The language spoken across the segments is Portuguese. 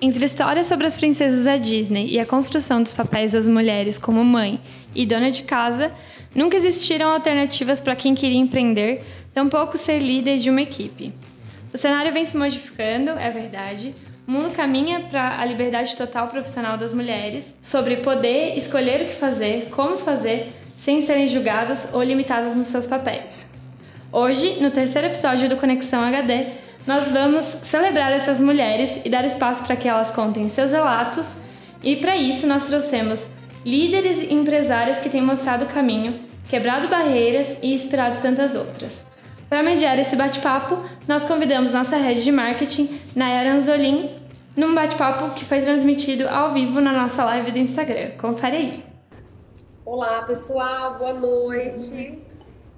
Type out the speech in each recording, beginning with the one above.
Entre histórias sobre as princesas da Disney e a construção dos papéis das mulheres como mãe e dona de casa, nunca existiram alternativas para quem queria empreender, tampouco ser líder de uma equipe. O cenário vem se modificando, é verdade. O mundo caminha para a liberdade total profissional das mulheres, sobre poder escolher o que fazer, como fazer, sem serem julgadas ou limitadas nos seus papéis. Hoje, no terceiro episódio do Conexão HD, nós vamos celebrar essas mulheres e dar espaço para que elas contem seus relatos, e para isso nós trouxemos líderes e empresárias que têm mostrado o caminho, quebrado barreiras e inspirado tantas outras. Para mediar esse bate-papo, nós convidamos nossa rede de marketing, Nayara Anzolin, num bate-papo que foi transmitido ao vivo na nossa live do Instagram. Confere aí. Olá, pessoal, boa noite.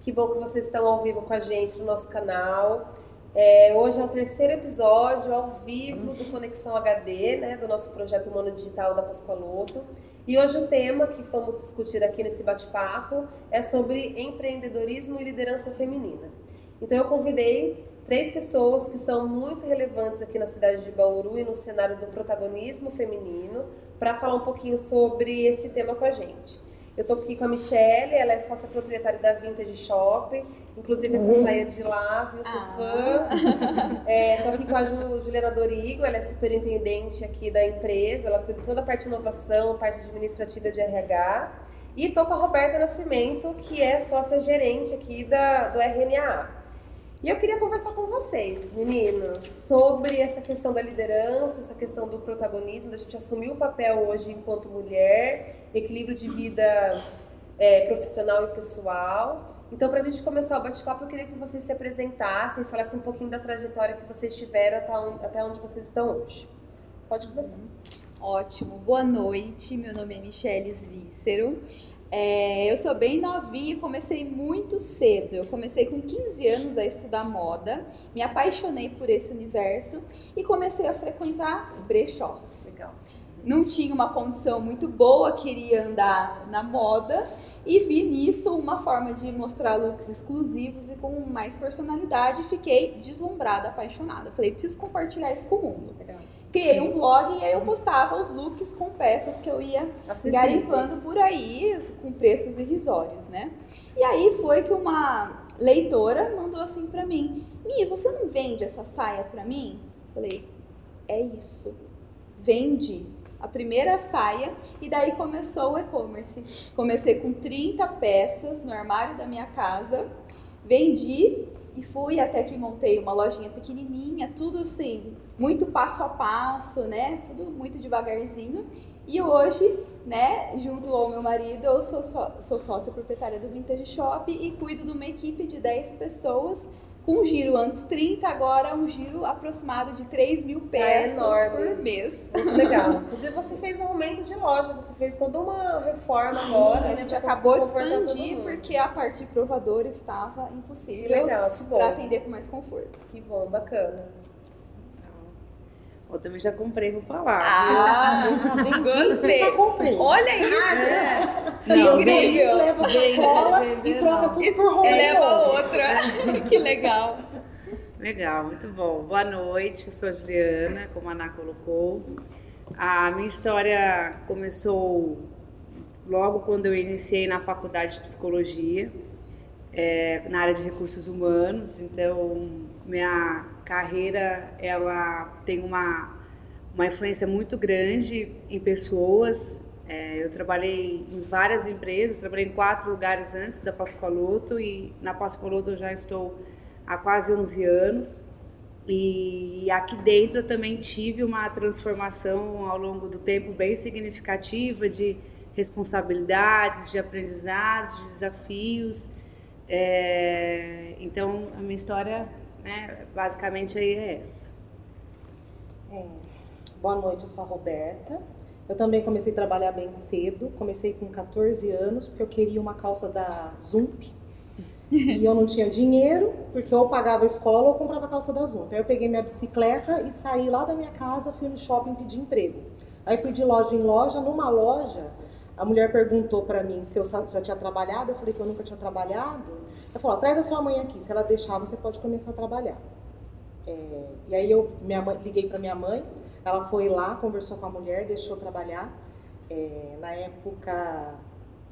Que bom que vocês estão ao vivo com a gente no nosso canal. É, hoje é o terceiro episódio ao vivo do Conexão HD, né, do nosso projeto Humano Digital da Pascoaloto. E hoje o tema que vamos discutir aqui nesse bate-papo é sobre empreendedorismo e liderança feminina. Então eu convidei três pessoas que são muito relevantes aqui na cidade de Bauru e no cenário do protagonismo feminino para falar um pouquinho sobre esse tema com a gente. Eu tô aqui com a Michelle, ela é sócia proprietária da Vintage Shopping. Inclusive essa uhum. saia de lá, viu? Sou ah. fã. É, tô aqui com a Ju, Juliana Dorigo, ela é superintendente aqui da empresa, ela cuida de toda a parte de inovação, parte administrativa de RH. E tô com a Roberta Nascimento, que é sócia gerente aqui da, do RNA. E eu queria conversar com vocês, meninas, sobre essa questão da liderança, essa questão do protagonismo, da gente assumir o papel hoje enquanto mulher, equilíbrio de vida é, profissional e pessoal. Então, para a gente começar o bate-papo, eu queria que vocês se apresentassem, falassem um pouquinho da trajetória que vocês tiveram até onde, até onde vocês estão hoje. Pode começar. Ótimo. Boa noite. Meu nome é Michele Vícero. É, eu sou bem novinha e comecei muito cedo. Eu comecei com 15 anos a estudar moda, me apaixonei por esse universo e comecei a frequentar brechós. Legal. Não tinha uma condição muito boa, queria andar na moda e vi nisso uma forma de mostrar looks exclusivos e com mais personalidade. Fiquei deslumbrada, apaixonada. Falei, preciso compartilhar isso com o mundo. Legal criei um blog e aí eu postava os looks com peças que eu ia garimpando por aí, com preços irrisórios, né? E aí foi que uma leitora mandou assim para mim: Mia, você não vende essa saia para mim? Falei: É isso. Vende a primeira saia e daí começou o e-commerce. Comecei com 30 peças no armário da minha casa, vendi e fui até que montei uma lojinha pequenininha, tudo assim, muito passo a passo, né? Tudo muito devagarzinho. E hoje, né, junto ao meu marido, eu sou, só, sou sócia proprietária do Vintage Shop e cuido de uma equipe de 10 pessoas com um giro antes 30, agora um giro aproximado de 3 mil tá peças é por mês. Muito legal. Inclusive, você fez um aumento de loja, você fez toda uma reforma agora, né? A gente acabou de expandir porque a parte de provador estava impossível. Que legal, que bom. Para atender com mais conforto. Que bom, bacana. Eu também já comprei roupa lá. Ah, eu já vendi, gostei. já comprei. Olha isso! Ah, é. Não, Incrível. leva sacola e troca tudo por roupa. Leva outra. que legal. Legal, muito bom. Boa noite, eu sou a Juliana, como a Ana colocou. A minha história começou logo quando eu iniciei na faculdade de psicologia, é, na área de recursos humanos. Então, minha carreira ela tem uma, uma influência muito grande em pessoas. É, eu trabalhei em várias empresas, trabalhei em quatro lugares antes da Pascoaloto e na Pascoaloto eu já estou há quase 11 anos. E aqui dentro eu também tive uma transformação ao longo do tempo bem significativa de responsabilidades, de aprendizados, de desafios. É, então a minha história né? Basicamente aí é essa. É. Boa noite, eu sou a Roberta. Eu também comecei a trabalhar bem cedo, comecei com 14 anos, porque eu queria uma calça da Zump. e eu não tinha dinheiro, porque ou pagava a escola ou comprava a calça da Zump. Aí eu peguei minha bicicleta e saí lá da minha casa, fui no shopping pedir emprego. Aí fui de loja em loja, numa loja a mulher perguntou para mim se eu já tinha trabalhado, eu falei que eu nunca tinha trabalhado. Ela falou, traz a sua mãe aqui, se ela deixar, você pode começar a trabalhar. É, e aí eu minha mãe, liguei para minha mãe, ela foi lá, conversou com a mulher, deixou trabalhar. É, na época,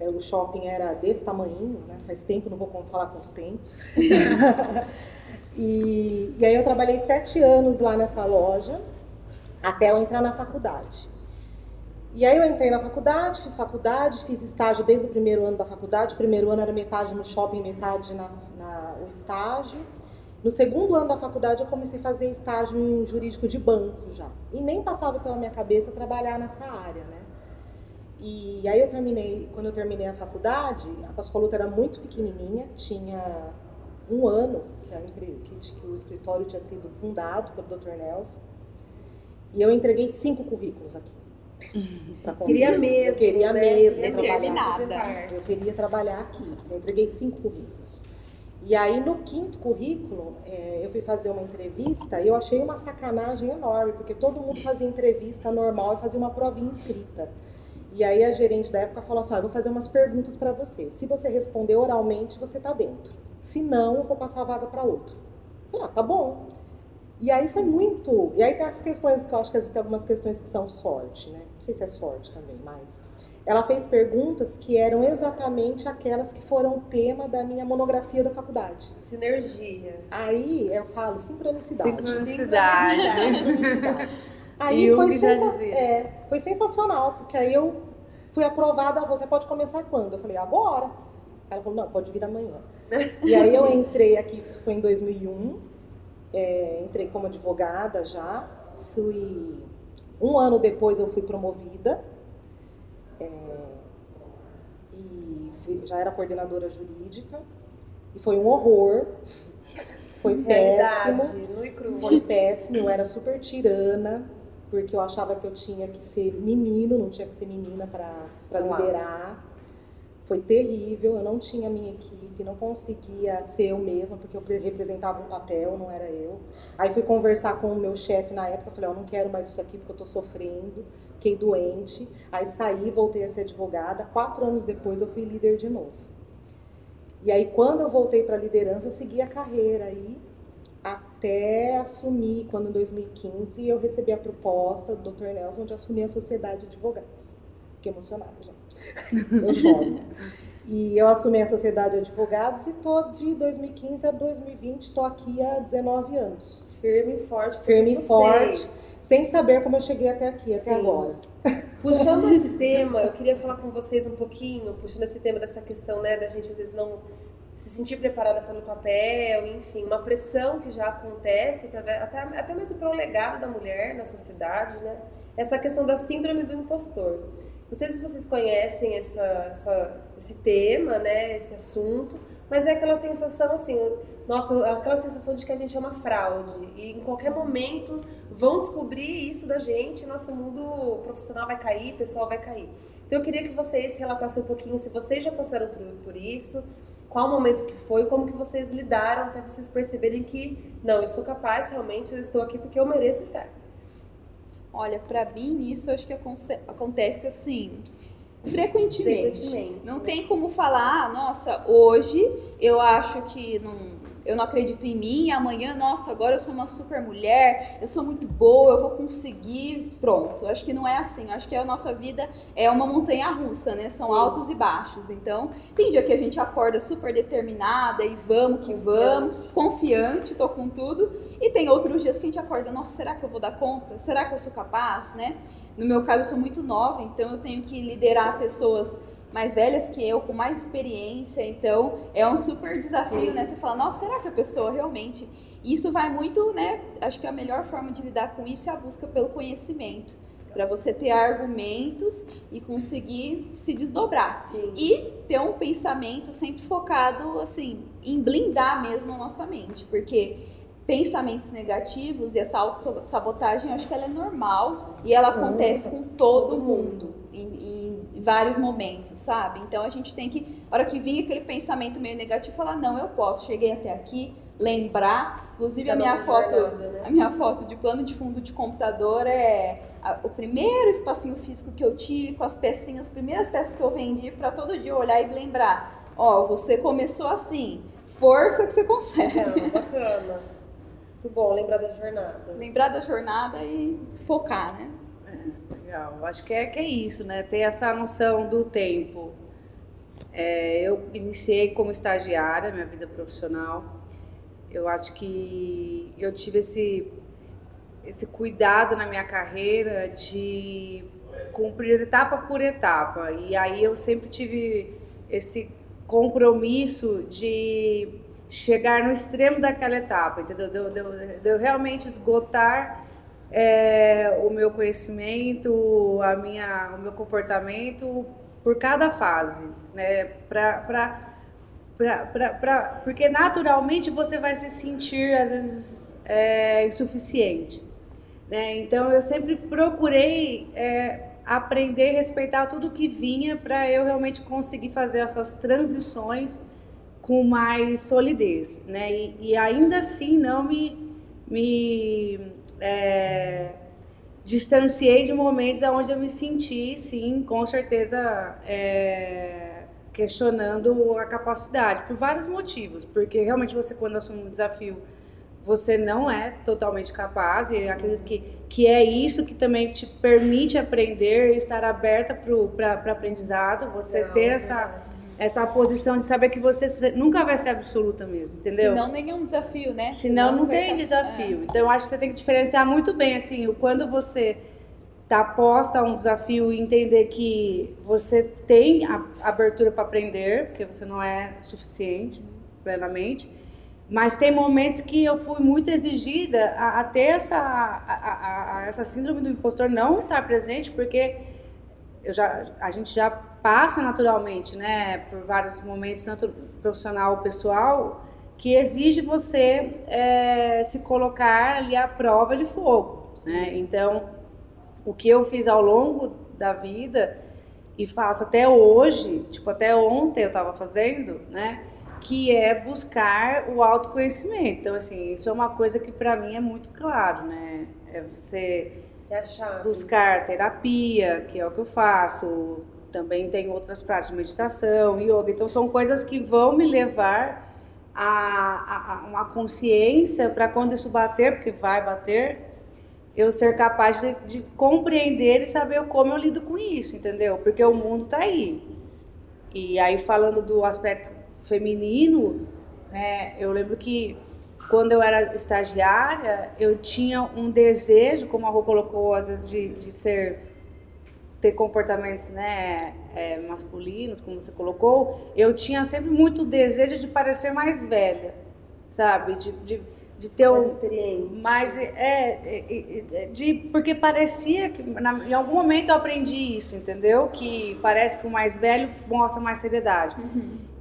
é, o shopping era desse tamanho, né? faz tempo, não vou falar quanto tempo. e, e aí eu trabalhei sete anos lá nessa loja, até eu entrar na faculdade. E aí eu entrei na faculdade, fiz faculdade, fiz estágio desde o primeiro ano da faculdade. O primeiro ano era metade no shopping, metade na, na o estágio. No segundo ano da faculdade eu comecei a fazer estágio em jurídico de banco já. E nem passava pela minha cabeça trabalhar nessa área, né? E aí eu terminei, quando eu terminei a faculdade, a Pascoluta era muito pequenininha, tinha um ano que, a, que, que o escritório tinha sido fundado pelo Dr. Nelson. E eu entreguei cinco currículos aqui. Queria mesmo. Eu queria né? mesmo queria trabalhar. Eu queria trabalhar aqui. Eu entreguei cinco currículos. E aí, no quinto currículo, é, eu fui fazer uma entrevista e eu achei uma sacanagem enorme, porque todo mundo fazia entrevista normal e fazia uma provinha escrita. E aí, a gerente da época falou assim: ah, eu vou fazer umas perguntas para você. Se você responder oralmente, você tá dentro. Se não, eu vou passar a vaga para outro. Eu falei, ah, tá bom. E aí foi muito. E aí tem as questões que eu acho que existem algumas questões que são sorte, né? Não sei se é sorte também, mas. Ela fez perguntas que eram exatamente aquelas que foram tema da minha monografia da faculdade. Sinergia. Aí eu falo sincronicidade. Sincronicidade. sincronicidade. Aí foi, sensa é, foi sensacional, porque aí eu fui aprovada, você pode começar quando? Eu falei, agora. Ela falou, não, pode vir amanhã. e aí eu entrei aqui, isso foi em 2001, é, entrei como advogada já, fui um ano depois eu fui promovida é, e fui, já era coordenadora jurídica e foi um horror. Foi péssimo. Foi péssimo, eu era super tirana, porque eu achava que eu tinha que ser menino, não tinha que ser menina para liderar. Foi terrível, eu não tinha minha equipe, não conseguia ser eu mesma, porque eu representava um papel, não era eu. Aí fui conversar com o meu chefe na época, falei, eu não quero mais isso aqui porque eu tô sofrendo, fiquei doente. Aí saí, voltei a ser advogada. Quatro anos depois eu fui líder de novo. E aí quando eu voltei para a liderança, eu segui a carreira aí até assumir, quando em 2015 eu recebi a proposta do Dr. Nelson de assumir a Sociedade de Advogados. Fiquei emocionada já. Eu choro. E eu assumi a Sociedade de Advogados e tô de 2015 a 2020, estou aqui há 19 anos. Firme e forte. Firme e forte, sem saber como eu cheguei até aqui, até Sim. agora. Puxando esse tema, eu queria falar com vocês um pouquinho, puxando esse tema dessa questão, né, da gente às vezes não se sentir preparada pelo papel, enfim, uma pressão que já acontece, até, até mesmo pelo legado da mulher na sociedade, né? Essa questão da síndrome do impostor. Não sei se vocês conhecem essa, essa, esse tema, né, esse assunto, mas é aquela sensação assim, nossa, aquela sensação de que a gente é uma fraude e em qualquer momento vão descobrir isso da gente, nosso mundo profissional vai cair, pessoal vai cair. Então eu queria que vocês relatassem um pouquinho se vocês já passaram por, por isso, qual o momento que foi, como que vocês lidaram até vocês perceberem que não, eu sou capaz, realmente eu estou aqui porque eu mereço estar. Olha, para mim isso acho que acontece assim frequentemente. frequentemente não né? tem como falar, ah, nossa, hoje eu acho que não eu não acredito em mim, amanhã, nossa, agora eu sou uma super mulher, eu sou muito boa, eu vou conseguir, pronto. Acho que não é assim. Acho que a nossa vida é uma montanha russa, né? São Sim. altos e baixos. Então, tem dia que a gente acorda super determinada e vamos que vamos, confiante, tô com tudo. E tem outros dias que a gente acorda, nossa, será que eu vou dar conta? Será que eu sou capaz, né? No meu caso, eu sou muito nova, então eu tenho que liderar pessoas mais velhas que eu, com mais experiência, então é um super desafio, Sim. né? Você fala, nossa, será que a pessoa realmente. Isso vai muito, né? Acho que a melhor forma de lidar com isso é a busca pelo conhecimento. Para você ter argumentos e conseguir se desdobrar. Sim. E ter um pensamento sempre focado, assim, em blindar mesmo a nossa mente. Porque pensamentos negativos e essa autossabotagem, eu acho que ela é normal e ela acontece com todo mundo. E, vários momentos, sabe? Então a gente tem que, a hora que vinha aquele pensamento meio negativo, falar, não, eu posso, cheguei até aqui, lembrar. Inclusive Da a minha foto, jornada, né? a minha foto de plano de fundo de computador é a- o primeiro espacinho físico que eu tive com as pecinhas, as primeiras peças que eu vendi para todo dia olhar e lembrar, ó, você começou assim, força que você consegue. Bacana, bacana. Muito bom lembrar da jornada. Lembrar da jornada e focar, né? Legal, acho que é, que é isso, né? Ter essa noção do tempo. É, eu iniciei como estagiária, minha vida profissional. Eu acho que eu tive esse, esse cuidado na minha carreira de cumprir etapa por etapa. E aí eu sempre tive esse compromisso de chegar no extremo daquela etapa, entendeu? De, eu- realmente esgotar é, o meu conhecimento, a minha, o meu comportamento por cada fase, né? Pra, pra, pra, pra, pra- porque naturalmente você vai se sentir às vezes é, insuficiente, né? Então eu sempre procurei é, aprender respeitar tudo que vinha para eu realmente conseguir fazer essas transições com mais solidez, né? E, e ainda assim não me, me é, distanciei de momentos onde eu me senti, sim, com certeza, é, questionando a capacidade, por vários motivos. Porque realmente você, quando assume um desafio, você não é totalmente capaz, e eu acredito que, que é isso que também te permite aprender e estar aberta para aprendizado, você Não, ter é essa, verdade. Essa posição de saber que você nunca vai ser absoluta mesmo, entendeu? Senão nenhum desafio, né? Senão não vai tem tá- desafio. Então eu acho que você tem que diferenciar muito bem assim, quando você tá posta a um desafio e entender que você tem a abertura para aprender, porque você não é suficiente plenamente. Mas tem momentos que eu fui muito exigida a, a ter essa, a- a- essa síndrome do impostor não estar presente, porque eu já, a gente já passa naturalmente, né, por vários momentos, tanto profissional ou pessoal, que exige você é, se colocar ali à prova de fogo, né? Então, o que eu fiz ao longo da vida e faço até hoje, tipo até ontem eu estava fazendo, né? Que é buscar o autoconhecimento. Então, assim, isso é uma coisa que para mim é muito claro, né? É você É buscar terapia, que é o que eu faço. Também tem outras práticas de meditação, yoga. Então são coisas que vão me levar a, a- a uma consciência para quando isso bater, porque vai bater, eu ser capaz de, de compreender e saber como eu lido com isso, entendeu? Porque o mundo tá aí. E aí falando do aspecto feminino, né, eu lembro que quando eu era estagiária, eu tinha um desejo, como a Rô colocou, às vezes, de, de ser ter comportamentos né, é, masculinos, como você colocou, eu tinha sempre muito desejo de parecer mais velha, sabe? De, de, de ter Mais um, experiente. mas é, é, é, é, de porque parecia que na- em algum momento eu aprendi isso, entendeu? Que parece que o mais velho mostra mais seriedade.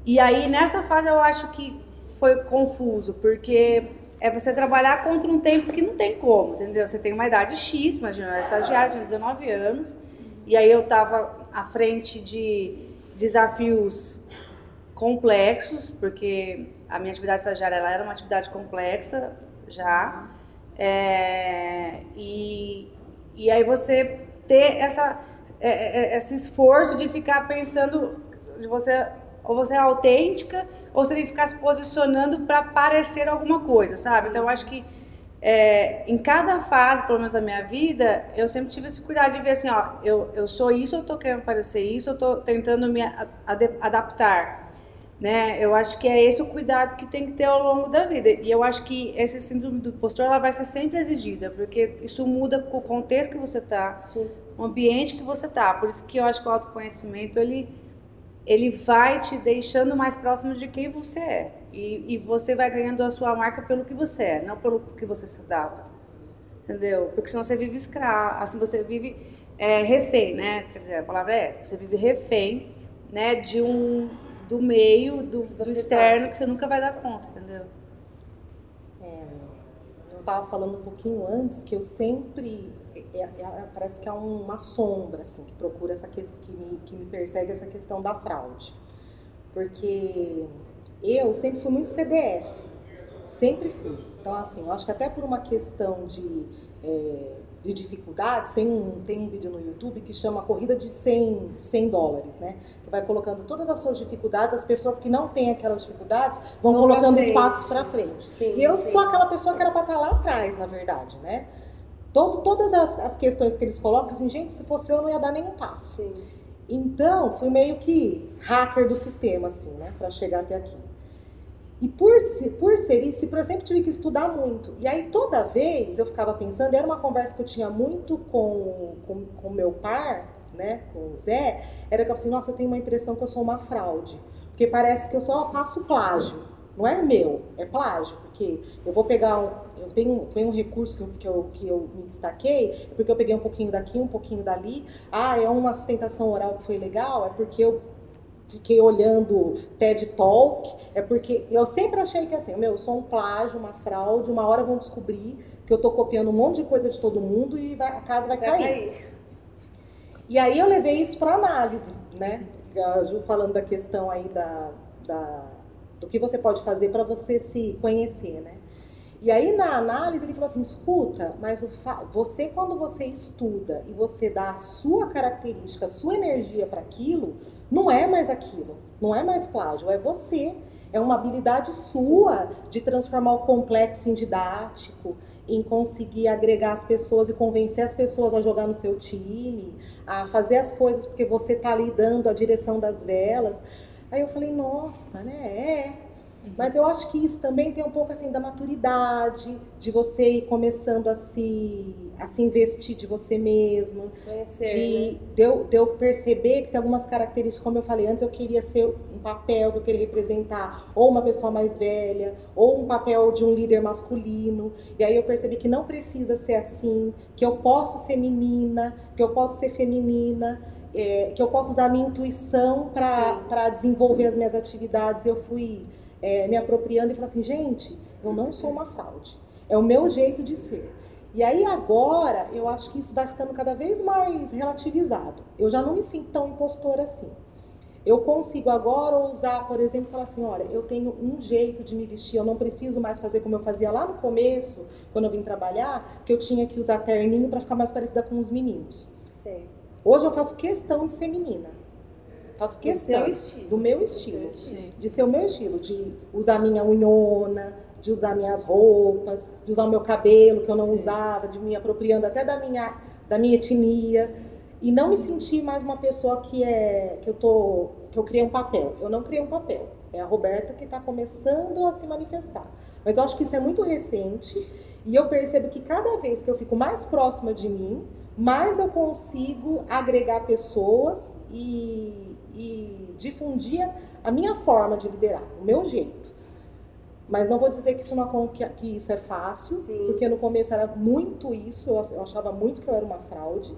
E aí nessa fase eu acho que foi confuso, porque é você trabalhar contra um tempo que não tem como, entendeu? Você tem uma idade X, imagina, eu era estagiária, tinha 19 anos, e aí eu estava à frente de desafios complexos, porque a minha atividade estagiária era uma atividade complexa já. É, e, e aí você ter essa, é, é, esse esforço de ficar pensando, de você, ou você é autêntica, ou você tem que ficar se posicionando para parecer alguma coisa, sabe? Então eu acho que é, em cada fase, pelo menos da minha vida, eu sempre tive esse cuidado de ver assim, ó, eu, eu sou isso, eu tô querendo parecer isso, eu tô tentando me a- ade- adaptar, né? Eu acho que é esse o cuidado que tem que ter ao longo da vida. E eu acho que esse síndrome do impostor, ela vai ser sempre exigida, porque isso muda com o contexto que você tá, Sim. o ambiente que você tá. Por isso que eu acho que o autoconhecimento, ele, ele vai te deixando mais próximo de quem você é. E, e você vai ganhando a sua marca pelo que você é, não pelo que você se adapta. Entendeu? Porque senão você vive escravo, assim, você vive é, refém, né? Quer dizer, a palavra é essa. Você vive refém, né, de um, do meio, do, do Você externo, que você nunca vai dar conta, entendeu? É, eu estava falando um pouquinho antes que eu sempre é, é, é, parece que há uma sombra assim que procura essa que, que me, que me persegue essa questão da fraude, porque eu sempre fui muito CDF, sempre fui. Então assim, eu acho que até por uma questão de é, de dificuldades, tem um, tem um vídeo no YouTube que chama Corrida de 100, 100 dólares, né? Que vai colocando todas as suas dificuldades, as pessoas que não têm aquelas dificuldades vão colocando os passos para frente. Sim, e eu sim. sou aquela pessoa que era para estar tá lá atrás, na verdade, né? Todo, todas as, as questões que eles colocam, assim, gente, se fosse eu, não ia dar nenhum passo. Sim. Então, fui meio que hacker do sistema, assim, né? Para chegar até aqui. E por, por ser isso, eu sempre tive que estudar muito. E aí toda vez eu ficava pensando, era uma conversa que eu tinha muito com o com, meu par, né, com o Zé, era que eu falei assim, nossa, eu tenho uma impressão que eu sou uma fraude. Porque parece que eu só faço plágio. Não é meu, é plágio, porque eu vou pegar um, eu tenho, foi um recurso que eu, que eu, que eu me destaquei, porque eu peguei um pouquinho daqui, um pouquinho dali. Ah, é uma sustentação oral que foi legal, é porque eu fiquei olhando TED Talk, é porque eu sempre achei que assim, meu, eu sou um plágio, uma fraude, uma hora vão descobrir que eu tô copiando um monte de coisa de todo mundo e vai, a casa vai, vai cair. cair. E aí eu levei isso para análise, né? A Ju falando da questão aí da, da do que você pode fazer para você se conhecer, né? E aí na análise ele falou assim, escuta, mas você quando você estuda e você dá a sua característica, a sua energia para aquilo, não é mais aquilo, não é mais plágio, é você. É uma habilidade sua de transformar o complexo em didático, em conseguir agregar as pessoas e convencer as pessoas a jogar no seu time, a fazer as coisas porque você está ali dando a direção das velas. Aí eu falei, nossa, né? É, mas eu acho que isso também tem um pouco assim da maturidade, de você ir começando a se, a se investir de você mesmo. Se conhecer, de, né? de, eu, de eu perceber que tem algumas características, como eu falei antes, eu queria ser um papel que eu queria representar ou uma pessoa mais velha, ou um papel de um líder masculino. E aí eu percebi que não precisa ser assim, que eu posso ser menina, que eu posso ser feminina. É, que eu posso usar a minha intuição para desenvolver as minhas atividades. Eu fui é, me apropriando e falando assim, gente, eu não sou uma fraude. É o meu jeito de ser. E aí agora eu acho que isso vai ficando cada vez mais relativizado. Eu já não me sinto tão impostora assim. Eu consigo agora usar, por exemplo, falar assim, olha, eu tenho um jeito de me vestir, eu não preciso mais fazer como eu fazia lá no começo, quando eu vim trabalhar, que eu tinha que usar terninho para ficar mais parecida com os meninos. Sim. Hoje eu faço questão de ser menina. Faço questão do, estilo. do meu estilo, estilo. De ser o meu estilo, de usar minha unhona, de usar minhas roupas, de usar o meu cabelo que eu não Sim. usava, de me apropriando até da minha, da minha etnia e não me sentir mais uma pessoa que é que eu tô que eu criei um papel. Eu não criei um papel. É a Roberta que está começando a se manifestar. Mas eu acho que isso é muito recente e eu percebo que cada vez que eu fico mais próxima de mim, mais eu consigo agregar pessoas e e difundia a minha forma de liderar, o meu jeito. Mas não vou dizer que isso, não, que, que isso é fácil, Sim. porque no começo era muito isso, eu achava muito que eu era uma fraude.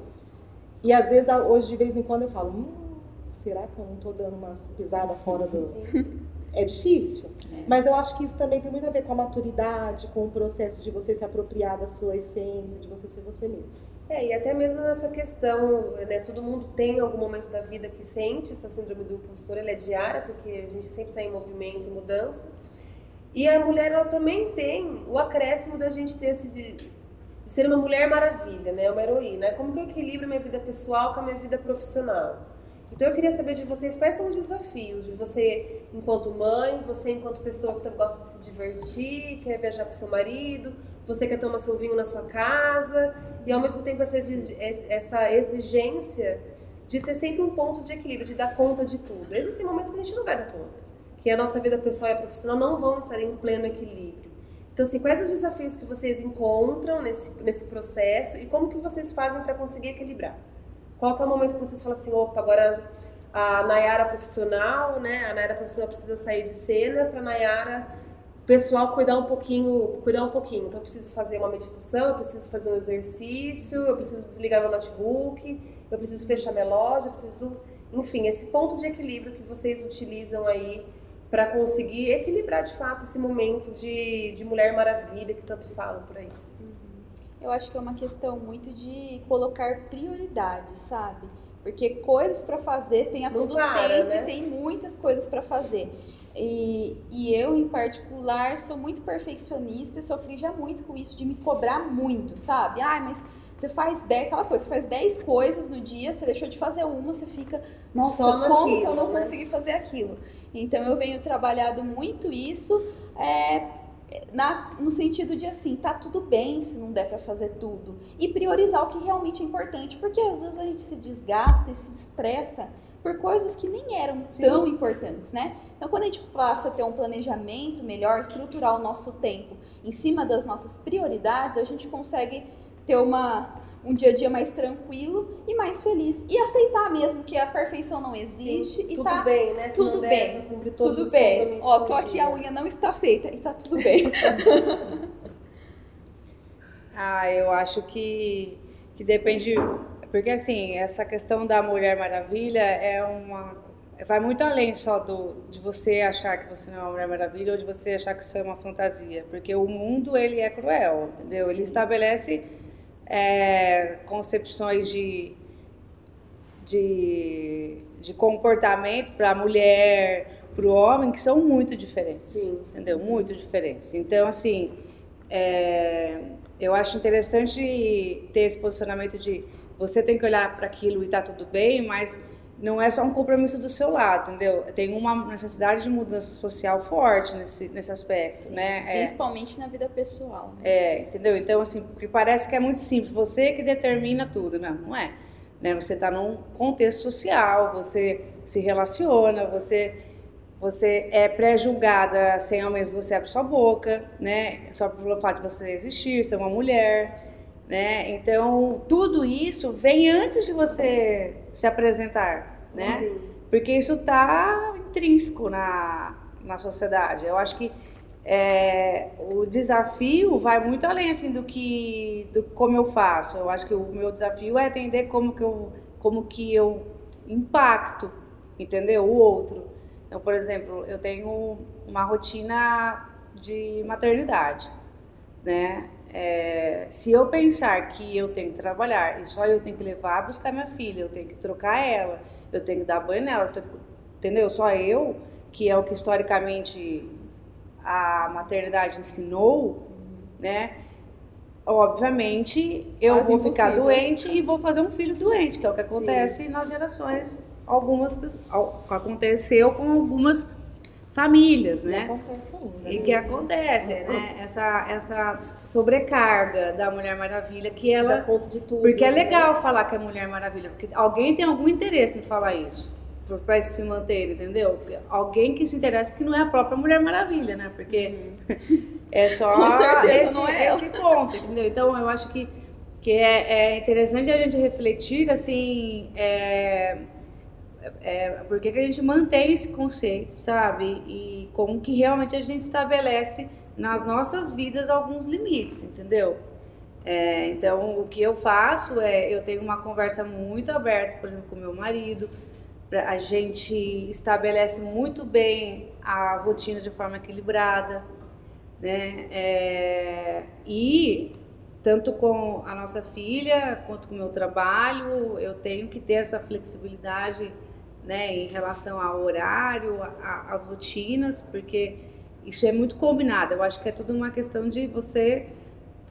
E às vezes, hoje, de vez em quando, eu falo, hum, será que eu não estou dando umas pisadas fora do... Sim. É difícil. É. Mas eu acho que isso também tem muito a ver com a maturidade, com o processo de você se apropriar da sua essência, de você ser você mesmo. É, e até mesmo nessa questão, né, todo mundo tem algum momento da vida que sente essa síndrome do impostor, ela é diária, porque a gente sempre está em movimento, mudança. E a mulher, ela também tem o acréscimo da gente ter esse de, de ser uma mulher maravilha, né, uma heroína. Como que eu equilibro minha vida pessoal com a minha vida profissional? Então eu queria saber de vocês quais são os desafios de você enquanto mãe, você enquanto pessoa que gosta de se divertir, quer viajar com seu marido, você quer tomar seu vinho na sua casa e ao mesmo tempo essa exigência de ter sempre um ponto de equilíbrio, de dar conta de tudo. Existem momentos que a gente não vai dar conta, que a nossa vida pessoal e profissional não vão estar em pleno equilíbrio. Então, assim, quais os desafios que vocês encontram nesse, nesse processo e como que vocês fazem para conseguir equilibrar? Qual é o momento que vocês falam assim, opa, agora a Nayara profissional, né? A Nayara profissional precisa sair de cena para Nayara pessoal cuidar um pouquinho, cuidar um pouquinho. Então eu preciso fazer uma meditação, eu preciso fazer um exercício, eu preciso desligar meu notebook, eu preciso fechar minha loja, eu preciso, enfim, esse ponto de equilíbrio que vocês utilizam aí para conseguir equilibrar de fato esse momento de, de Mulher Maravilha que tanto falam por aí? Eu acho que é uma questão muito de colocar prioridades, sabe? Porque coisas para fazer tem a Não todo para, tempo, né? tem muitas coisas para fazer. E, e eu, em particular, sou muito perfeccionista e sofri já muito com isso de me cobrar muito, sabe? Ai, mas você faz 10, aquela coisa, você faz 10 coisas no dia, você deixou de fazer uma, você fica, nossa, Só como que naquilo, eu não né? consegui fazer aquilo? Então eu venho trabalhado muito isso, é, na- no sentido de assim, tá tudo bem se não der pra fazer tudo. E priorizar o que realmente é importante, porque às vezes a gente se desgasta e se estressa por coisas que nem eram Sim. tão importantes, né? Então quando a gente passa a ter um planejamento melhor, estruturar o nosso tempo em cima das nossas prioridades, a gente consegue ter uma, um dia a dia mais tranquilo e mais feliz. E aceitar mesmo que a perfeição não existe e tudo tá bem, né? Se tudo bem, cumprir todos tudo os bem. Ó, tô aqui, dia. a unha não está feita e tá tudo bem. Ah, eu acho que, que depende. Porque, assim, essa questão da Mulher Maravilha é uma. Vai muito além só do, de você achar que você não é uma Mulher Maravilha ou de você achar que isso é uma fantasia. Porque o mundo, ele é cruel, entendeu? Ele estabelece é, concepções de, de, de comportamento para a mulher, para o homem, que são muito diferentes. Sim. Entendeu? Muito diferentes. Então, assim, é, eu acho interessante ter esse posicionamento de você tem que olhar para aquilo e tá tudo bem, mas não é só um compromisso do seu lado, entendeu? Tem uma necessidade de mudança social forte nesse, nesse aspecto, né? É, Principalmente na vida pessoal. Né? é, entendeu? Então, assim, porque parece que é muito simples, você que determina tudo. Não, não é. Né? Você está num contexto social, você se relaciona, você, você é pré-julgada sem ao menos você abrir sua boca, né? Só pelo fato de você existir, ser uma mulher, né? Então, tudo isso vem antes de você se apresentar, né? Sim. Porque isso está intrínseco na, na sociedade. Eu acho que é, o desafio vai muito além assim, do que do como eu faço. Eu acho que o meu desafio é entender como que eu, como que eu impacto, entendeu? O outro. Então, por exemplo, eu tenho uma rotina de maternidade, né? É, se eu pensar que eu tenho que trabalhar e só eu tenho que levar a buscar minha filha, eu tenho que trocar ela, eu tenho que dar banho nela, tenho entendeu? Só eu, que é o que historicamente a maternidade ensinou, né? Obviamente eu Quase vou ficar impossível. doente e vou fazer um filho doente, que é o que acontece nas gerações, algumas aconteceu com algumas famílias, E né? acontece ainda. E né? que acontece, né? Essa, essa sobrecarga da Mulher Maravilha, que ela. Dá conta de tudo. Porque é né? legal falar que é Mulher Maravilha, porque alguém tem algum interesse em falar isso, para isso se manter, entendeu? Alguém que se interessa que não é a própria Mulher Maravilha, né? Porque é só Com certeza esse, não é esse ponto, entendeu? Então eu acho que, que é, é interessante a gente refletir, assim, é, é, por que, que a gente mantém esse conceito, sabe? E como que realmente a gente estabelece nas nossas vidas alguns limites, entendeu? É, então, o que eu faço é, eu tenho uma conversa muito aberta, por exemplo, com meu marido, a gente estabelece muito bem as rotinas de forma equilibrada, né? É, e tanto com a nossa filha quanto com o meu trabalho, eu tenho que ter essa flexibilidade, né, em relação ao horário, às rotinas, porque isso é muito combinado. Eu acho que é tudo uma questão de você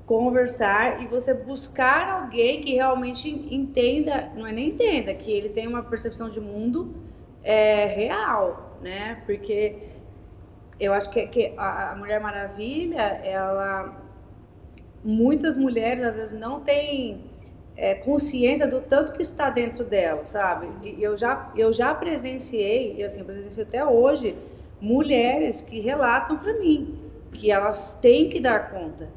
conversar e você buscar alguém que realmente entenda, não é nem entenda, que ele tem uma percepção de mundo é, real, né? Porque eu acho que, que a Mulher Maravilha, ela muitas mulheres às vezes não têm é, consciência do tanto que está dentro dela, sabe? E eu já eu já presenciei, e assim, presenciei até hoje, mulheres que relatam para mim que elas têm que dar conta,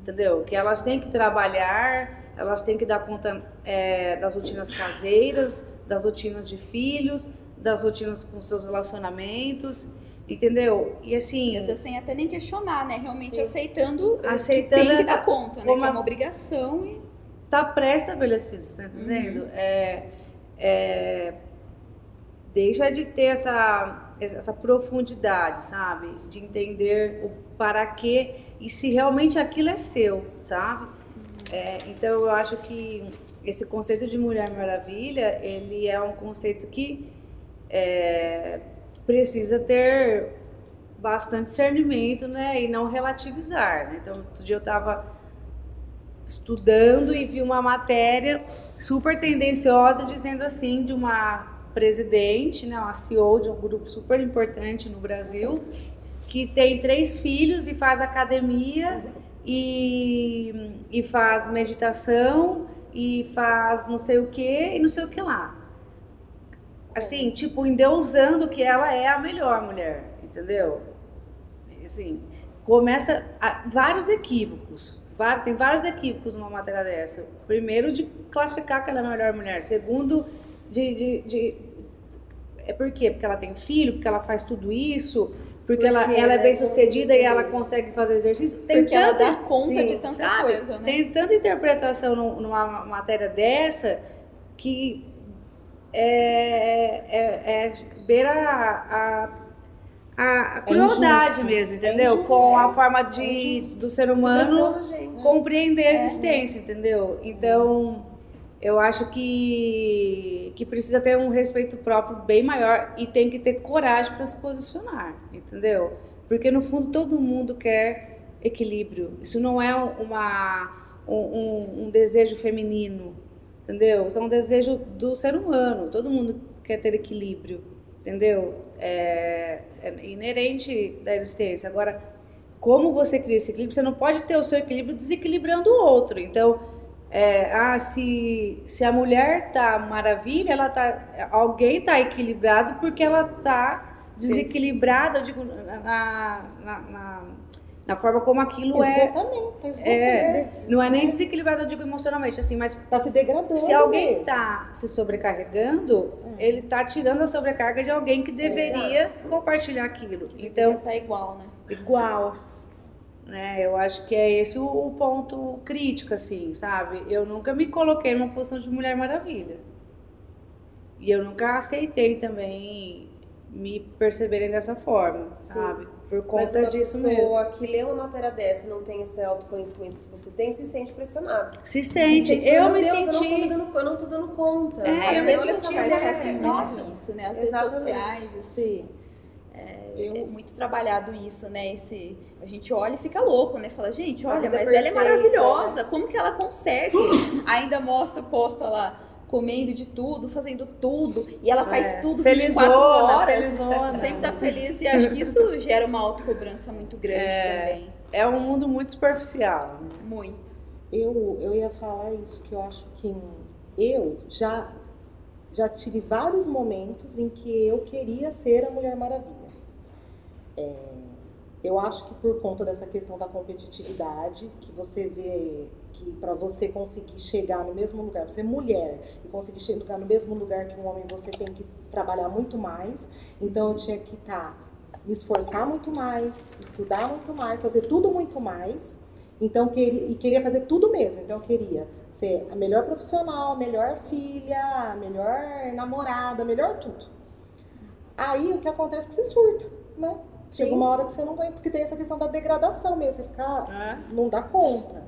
entendeu? Que elas têm que trabalhar, elas têm que dar conta é, das rotinas caseiras, das rotinas de filhos, das rotinas com seus relacionamentos, entendeu? E assim, Às vezes sem até nem questionar, né? Realmente Sim. aceitando, Aceitando que tem que essa- dar conta, né? como Que é uma obrigação e tá pré-estabelecido, você tá entendendo? É, é, deixa de ter essa, essa profundidade, sabe? De entender o para quê e se realmente aquilo é seu, sabe? É, então eu acho que esse conceito de Mulher Maravilha, ele é um conceito que é, precisa ter bastante discernimento, né? E não relativizar, né? Então, outro dia eu estava estudando e vi uma matéria super tendenciosa dizendo assim de uma presidente, né, uma CEO de um grupo super importante no Brasil, que tem três filhos e faz academia e, e faz meditação e faz não sei o que e não sei o que lá. Assim, tipo, endeusando que ela é a melhor mulher, entendeu? Assim, começa a, vários equívocos. Tem vários equívocos numa matéria dessa. Primeiro, de classificar que ela é a melhor mulher. Segundo, de, de, de, É por quê? Porque ela tem filho, porque ela faz tudo isso, porque, porque ela, ela é bem sucedida e ela consegue fazer exercício. Tem porque tanta, ela dá conta sim, de tanta sabe? coisa, né? Tem tanta interpretação numa matéria dessa que é, é, é beira a, a, a crueldade é mesmo, entendeu? É Com a forma de, do ser humano compreender a é. existência, entendeu? Então eu acho que, que precisa ter um respeito próprio bem maior e tem que ter coragem para se posicionar, entendeu? Porque no fundo todo mundo quer equilíbrio. Isso não é uma, um, um desejo feminino, entendeu? Isso é um desejo do ser humano. Todo mundo quer ter equilíbrio, entendeu? É, é inerente da existência. Agora, como você cria esse equilíbrio? Você não pode ter o seu equilíbrio desequilibrando o outro. Então, é, ah, se, se a mulher tá maravilha, ela tá, alguém tá equilibrado porque ela tá desequilibrada, eu digo, na, na, na, na forma como aquilo é. Esgotamento, tá é. Não é nem desequilibrado, eu digo emocionalmente, assim, mas. Tá se degradando. Se alguém mesmo. tá se sobrecarregando, é. ele tá tirando a sobrecarga de alguém que deveria Exato. compartilhar aquilo. Então. Tá igual, né? Igual. Né? Eu acho que é esse o, o ponto crítico, assim, sabe? Eu nunca me coloquei numa posição de Mulher Maravilha. E eu nunca aceitei também me perceberem dessa forma, Sim. sabe? Por conta Mas uma disso pessoa mesmo. que lê uma matéria dessa e não tem esse autoconhecimento que você tem, se sente pressionado. Se sente. Se sente eu me Deus, senti... Eu não, tô me dando, eu não tô dando conta. É, eu me senti. É, isso, né? As redes sociais, esse eu... é muito trabalhado isso, né? Esse, a gente olha e fica louco, né? Fala, gente, olha, mas ela é maravilhosa, como que ela consegue? Ainda mostra, posta lá, comendo de tudo, fazendo tudo, e ela faz é. tudo felizona, 24 horas, felizona. sempre tá feliz, e acho que isso gera uma autocobrança muito grande é, também. É um mundo muito superficial. Né? Muito. Eu, eu ia falar isso, que eu acho que eu já, já tive vários momentos em que eu queria ser a Mulher Maravilha. É, eu acho que por conta dessa questão da competitividade, que você vê que para você conseguir chegar no mesmo lugar, você é mulher e conseguir chegar no mesmo lugar que um homem, você tem que trabalhar muito mais. Então eu tinha que estar tá, me esforçar muito mais, estudar muito mais, fazer tudo muito mais. Então queria, e queria fazer tudo mesmo. Então eu queria ser a melhor profissional, a melhor filha, a melhor namorada, a melhor tudo. Aí o que acontece é que você surta, né? Chega Sim. uma hora que você não aguenta, porque tem essa questão da degradação mesmo, você ficar, é. não dá conta.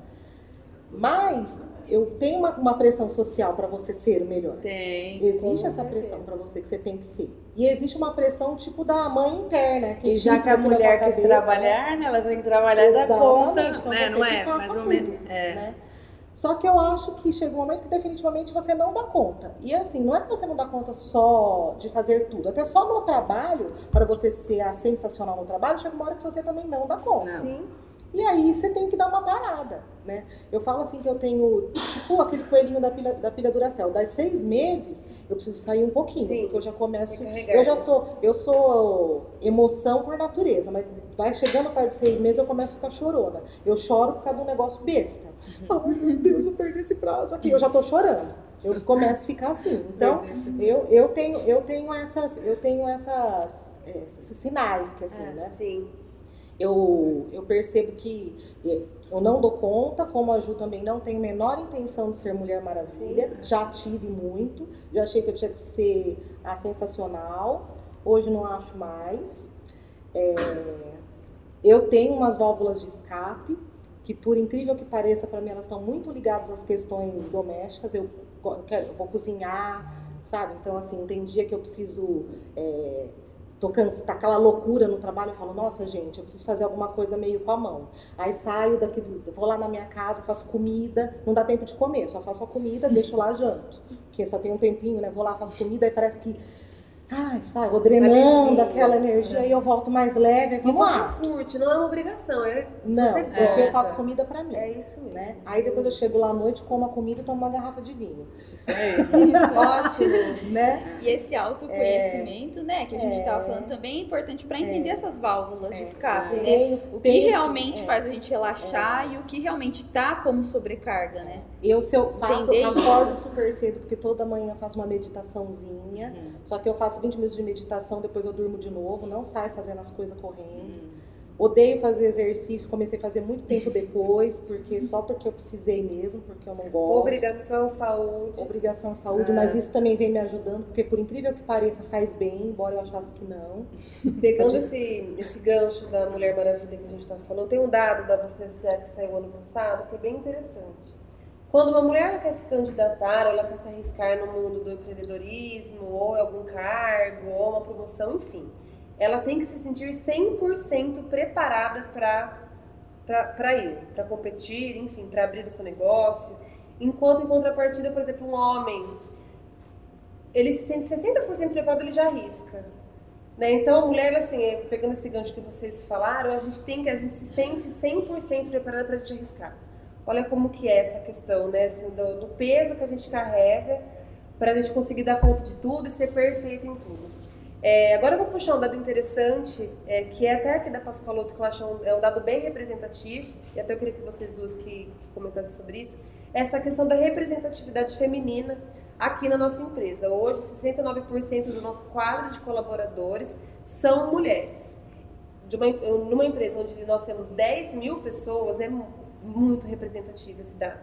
Mas eu tenho uma, uma pressão social para você ser o melhor. Tem. Existe essa pressão para você que você tem que ser. E existe uma pressão tipo da mãe interna. Que e já que a mulher quer trabalhar, né? ela tem que trabalhar Exatamente. da conta. Então né? você não que é, faça mais ou tudo, menos. É. Né? Só que eu acho que chega um momento que definitivamente você não dá conta. E assim, não é que você não dá conta só de fazer tudo. Até só no trabalho, para você ser a sensacional no trabalho, chega uma hora que você também não dá conta. Sim. E aí você tem que dar uma parada, né? Eu falo assim que eu tenho, tipo, aquele coelhinho da pilha, da pilha Duracell. Das seis meses, eu preciso sair um pouquinho, Sim, porque eu já começo... Eu já sou, eu sou emoção por natureza, mas vai chegando perto de seis meses, eu começo a ficar chorona. Eu choro por causa de um negócio besta. Uhum. Ai, meu Deus, eu perdi esse prazo aqui. Eu já tô chorando. Eu começo a ficar assim. Então, eu, eu tenho, eu tenho essas, eu tenho essas, esses sinais que assim, é, né? Sim eu, eu percebo que é, eu não dou conta, como a Ju também não tenho a menor intenção de ser Mulher Maravilha. Sim. Já tive muito, já achei que eu tinha que ser a sensacional. Hoje não acho mais. É, eu tenho umas válvulas de escape que, por incrível que pareça, para mim elas estão muito ligadas às questões domésticas. Eu, eu vou cozinhar, sabe? Então, assim, tem dia que eu preciso. É, tô cansada, tá aquela loucura no trabalho, eu falo, nossa gente, eu preciso fazer alguma coisa meio com a mão. Aí saio daqui, vou lá na minha casa, faço comida, não dá tempo de comer, só faço a comida, deixo lá janto. Porque só tem um tempinho, né? Vou lá, faço comida, aí parece que Ai, sabe, vou drenando aquela energia é. e eu volto mais leve. Vamos e você lá. curte, não é uma obrigação, é não, você gosta. porque eu faço comida pra mim. É isso mesmo. Né? Aí depois eu chego lá à noite, como a comida e tomo uma garrafa de vinho. Isso aí. Ótimo. Né? E esse autoconhecimento, é, né, que a gente estava é, falando também é importante para entender é, essas válvulas de é, escape, né? O que realmente é. faz a gente relaxar e o que realmente está como sobrecarga, né? Eu, se eu faço, eu acordo super cedo, porque toda manhã eu faço uma meditaçãozinha, uhum. só que eu faço faço 20 minutos de meditação, depois eu durmo de novo, não saio fazendo as coisas correndo. Hum. Odeio fazer exercício, comecei a fazer muito tempo depois, porque só porque eu precisei mesmo, porque eu não gosto. Obrigação, saúde. Obrigação, saúde, mas isso também vem me ajudando, porque por incrível que pareça, faz bem, embora eu achasse que não. Pegando esse, esse gancho da Mulher Maravilha que a gente está falando, tem um dado da VCCA que saiu ano passado que é bem interessante. Quando uma mulher quer se candidatar, ela quer se arriscar no mundo do empreendedorismo, ou algum cargo, ou uma promoção, enfim, ela tem que se sentir 100% preparada para ir, para competir, enfim, para abrir o seu negócio. Enquanto em contrapartida, por exemplo, um homem, ele se sente 60% preparado, ele já arrisca. Né? Então, a mulher, assim, pegando esse gancho que vocês falaram, a gente tem que, a gente se sente 100% preparada para a gente arriscar. Olha como que é essa questão, né? Assim, do, do peso que a gente carrega para a gente conseguir dar conta de tudo e ser perfeita em tudo. É, agora eu vou puxar um dado interessante, é, que é até aqui da Pascoaloto, que eu acho um, é um dado bem representativo, e até eu queria que vocês duas que, comentassem sobre isso, essa questão da representatividade feminina aqui na nossa empresa. Hoje, 69% do nosso quadro de colaboradores são mulheres. De uma, numa empresa onde nós temos 10 mil pessoas, é muito representativo esse dado.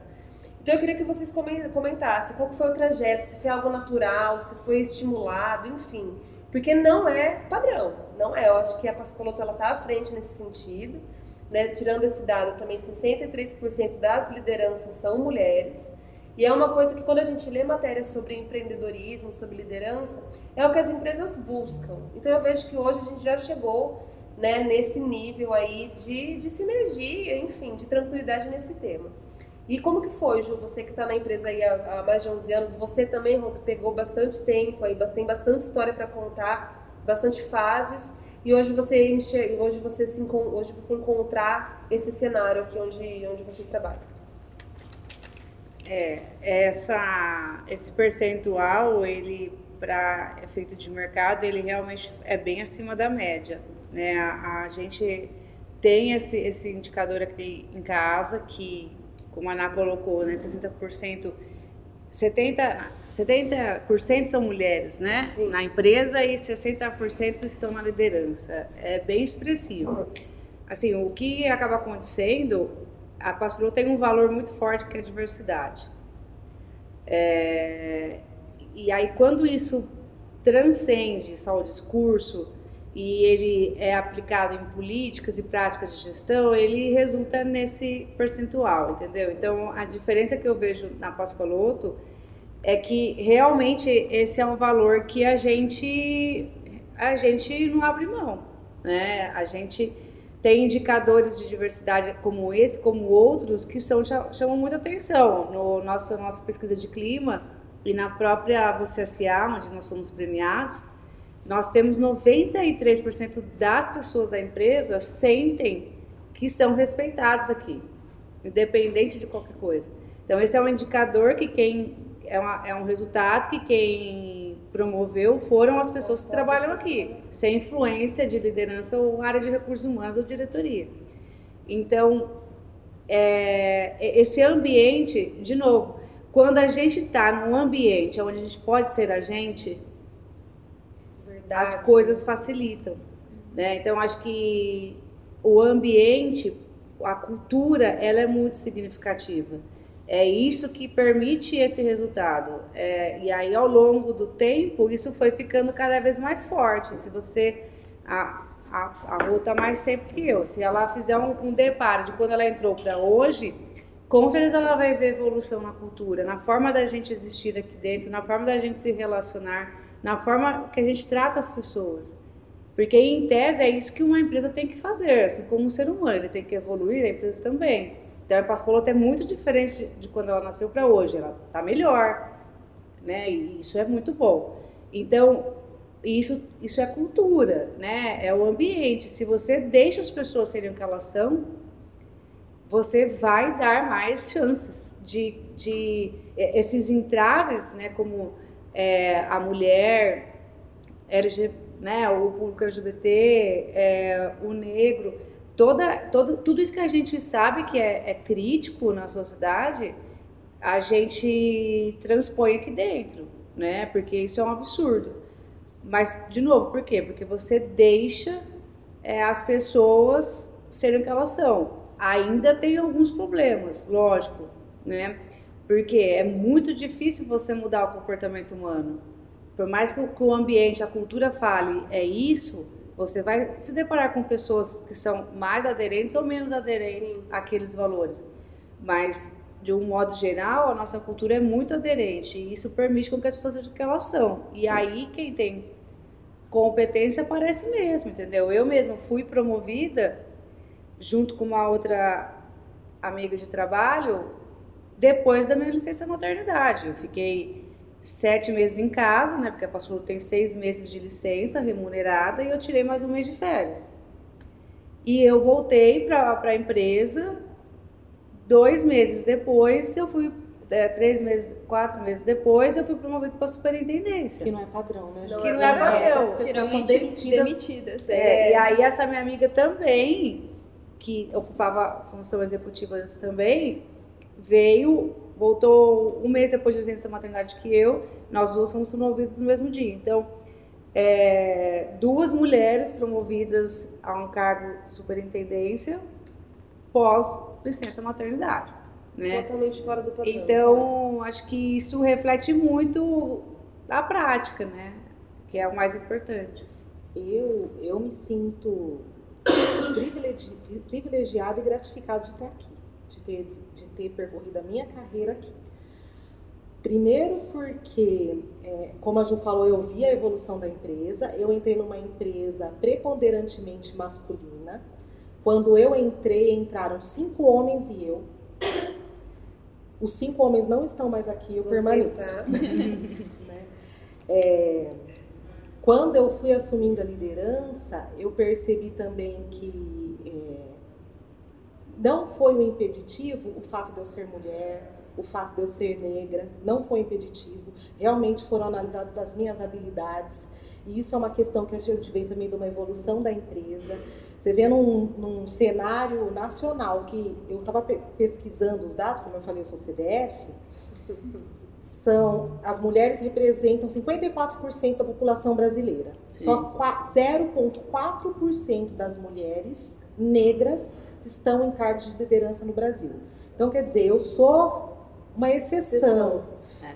Então eu queria que vocês comentassem qual foi o trajeto, se foi algo natural, se foi estimulado, enfim. Porque não é padrão, não é. Eu acho que a Pascoloto ela está à frente nesse sentido. Né? Tirando esse dado, também 63% das lideranças são mulheres. E é uma coisa que quando a gente lê matérias sobre empreendedorismo, sobre liderança, é o que as empresas buscam. Então eu vejo que hoje a gente já chegou né, nesse nível aí de, de sinergia, enfim, de tranquilidade nesse tema. E como que foi, Ju, você que está na empresa aí há, há, mais de 11 anos, você também, Ron, que pegou bastante tempo aí, tem bastante história para contar, bastante fases, e hoje você enxerga, hoje você se hoje você encontrar esse cenário aqui onde onde vocês trabalham. É, essa esse percentual, ele para efeito de mercado, ele realmente é bem acima da média. Né? A, a gente tem esse, esse indicador aqui em casa que, como a Ana colocou, né, 60%, 70%, 70 são mulheres né, na empresa e 60% estão na liderança. É bem expressivo. Assim, o que acaba acontecendo, a Pastor tem um valor muito forte que é a diversidade. É, e aí, quando isso transcende só o discurso, e ele é aplicado em políticas e práticas de gestão, ele resulta nesse percentual, entendeu? Então, a diferença que eu vejo na Pascoloto é que realmente esse é um valor que a gente a gente não abre mão, né? A gente tem indicadores de diversidade como esse, como outros, que são, chamam muita atenção. No nosso nossa pesquisa de clima e na própria VCSA, onde nós somos premiados, nós temos 93% das pessoas da empresa sentem que são respeitados aqui, independente de qualquer coisa. Então esse é um indicador que quem é, uma, é um resultado que quem promoveu foram as pessoas que trabalham aqui, sem influência de liderança ou área de recursos humanos ou diretoria. Então é, esse ambiente, de novo, quando a gente está num ambiente onde a gente pode ser a gente, As coisas facilitam. Né? Então, acho que o ambiente, a cultura, ela é muito significativa. É isso que permite esse resultado. É, e aí, ao longo do tempo, isso foi ficando cada vez mais forte. Se você. A, a, a Rô tá mais tempo que eu. Se ela fizer um, um deparo de quando ela entrou para hoje, com certeza ela vai ver evolução na cultura, na forma da gente existir aqui dentro, na forma da gente se relacionar, na forma que a gente trata as pessoas. Porque, em tese, é isso que uma empresa tem que fazer. Assim como um ser humano, ele tem que evoluir, a empresa também. Então, a Pascoloto é muito diferente de quando ela nasceu para hoje. Ela está melhor, né? E isso é muito bom. Então, isso, isso é cultura, né? É o ambiente. Se você deixa as pessoas serem o que elas são, você vai dar mais chances de, de esses entraves, né? Como é, a mulher, né? O público LGBT, é, o negro toda, todo, tudo isso que a gente sabe que é, é crítico na sociedade, a gente transpõe aqui dentro, né? Porque isso é um absurdo. Mas, de novo, por quê? Porque você deixa é, as pessoas serem o que elas são. Ainda tem alguns problemas, lógico, né? Porque é muito difícil você mudar o comportamento humano. Por mais que o ambiente, a cultura fale é isso, você vai se deparar com pessoas que são mais aderentes ou menos aderentes Sim. àqueles valores. Mas, de um modo geral, a nossa cultura é muito aderente e isso permite com que as pessoas sejam o que elas são. E aí, quem tem competência aparece mesmo, entendeu? Eu mesma fui promovida junto com uma outra amiga de trabalho depois da minha licença maternidade. Eu fiquei sete meses em casa, né? Porque a pastora tem seis meses de licença remunerada e eu tirei mais um mês de férias. E eu voltei para a empresa. Dois meses depois, eu fui é, três meses, quatro meses depois, eu fui promovido para superintendência. Que não é padrão, né? Não que é não é padrão. As pessoas são demitidas. demitidas é. É. E aí essa minha amiga também, que ocupava função executiva também, veio voltou um mês depois de licença maternidade que eu, nós duas fomos promovidas no mesmo dia. Então, é, duas mulheres promovidas a um cargo de superintendência pós licença maternidade. Né? Totalmente fora do padrão. Então, acho que isso reflete muito a prática, né? Que é o mais importante. Eu, eu me sinto privilegi privilegiada e gratificada de estar aqui de ter, de ter percorrido a minha carreira aqui. Primeiro porque, é, como a Ju falou, eu vi a evolução da empresa. Eu entrei numa empresa preponderantemente masculina. Quando eu entrei, entraram cinco homens e eu. Os cinco homens não estão mais aqui, eu Você permaneço. né? é, quando eu fui assumindo a liderança, eu percebi também que não foi um impeditivo o fato de eu ser mulher, o fato de eu ser negra, não foi impeditivo. Realmente foram analisadas as minhas habilidades. E isso é uma questão que a gente vê também de uma evolução da empresa. Você vê num, num cenário nacional que eu estava pesquisando os dados, como eu falei, eu sou CDF, são as mulheres representam 54% da população brasileira. Sim. Só 0,4% das mulheres negras estão em cargos de liderança no Brasil. Então, quer dizer, eu sou uma exceção.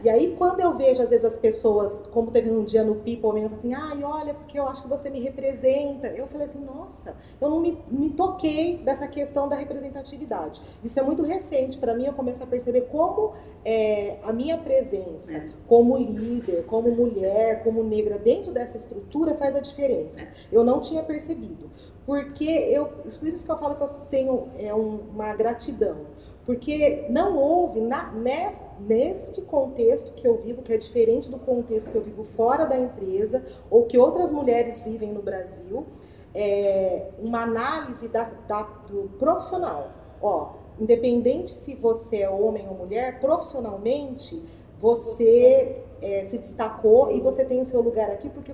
E aí, quando eu vejo, às vezes, as pessoas, como teve um dia no People, me assim, ai, olha, porque eu acho que você me representa. Eu falei assim, nossa, eu não me, me toquei dessa questão da representatividade. Isso é muito recente para mim, eu começo a perceber como é, a minha presença é. como líder, como mulher, como negra, dentro dessa estrutura faz a diferença. É. Eu não tinha percebido. Porque eu, por isso que eu falo que eu tenho é, uma gratidão porque não houve, na, neste, neste contexto que eu vivo, que é diferente do contexto que eu vivo fora da empresa, ou que outras mulheres vivem no Brasil, é, uma análise da, da, do profissional. Ó, independente se você é homem ou mulher, profissionalmente você é, se destacou Sim. e você tem o seu lugar aqui, porque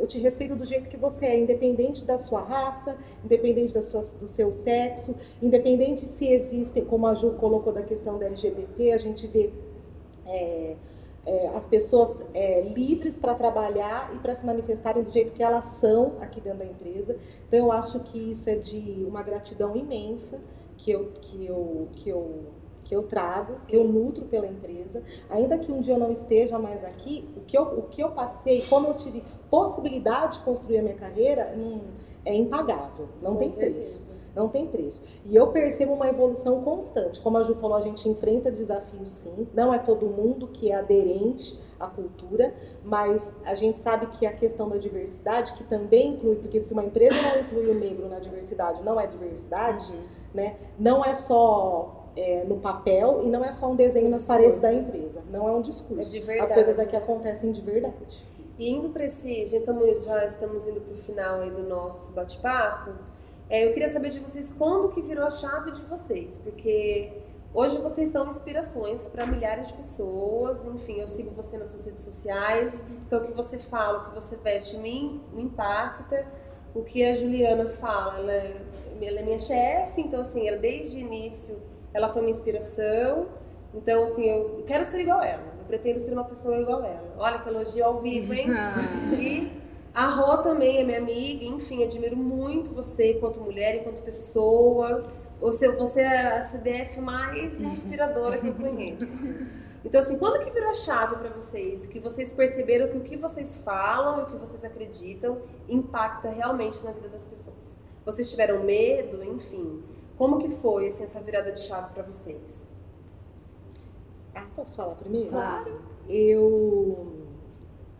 eu te respeito do jeito que você é, independente da sua raça, independente da sua, do seu sexo, independente se existem, como a Ju colocou da questão da LGBT, a gente vê é, é, as pessoas é, livres para trabalhar e para se manifestarem do jeito que elas são aqui dentro da empresa. Então eu acho que isso é de uma gratidão imensa que eu, que eu, que eu que eu trago, que eu nutro pela empresa. Ainda que um dia eu não esteja mais aqui, o que eu, o que eu passei, como eu tive possibilidade de construir a minha carreira, hum, é impagável, não Com tem certeza. preço. Não tem preço. E eu percebo uma evolução constante. Como a Ju falou, a gente enfrenta desafios sim. Não é todo mundo que é aderente à cultura, mas a gente sabe que a questão da diversidade, que também inclui, porque se uma empresa não inclui o negro na diversidade, não é diversidade, uhum. né? Não é só é, no papel e não é só um desenho um nas paredes da empresa. Não é um discurso. É de verdade, As coisas aqui acontecem de verdade. E indo para esse, já estamos, já estamos indo para o final aí do nosso bate-papo. É, eu queria saber de vocês quando que virou a chave de vocês, porque hoje vocês são inspirações para milhares de pessoas. Enfim, eu sigo você nas suas redes sociais, então o que você fala, o que você veste me, me impacta. O que a Juliana fala, ela, é, ela é minha chefe, então assim, ela desde o início ela foi minha inspiração. Então assim, eu quero ser igual a ela. Eu pretendo ser uma pessoa igual a ela. Olha que elogio ao vivo, hein? e a Rô também é minha amiga, enfim, admiro muito você enquanto mulher, enquanto pessoa. Você, você é a CDF mais uhum. inspiradora que eu conheço. Assim. Então, assim, quando que virou a chave para vocês? Que vocês perceberam que o que vocês falam e o que vocês acreditam impacta realmente na vida das pessoas? Vocês tiveram medo, enfim. Como que foi assim, essa virada de chave para vocês? Ah, posso falar primeiro? Claro. Eu,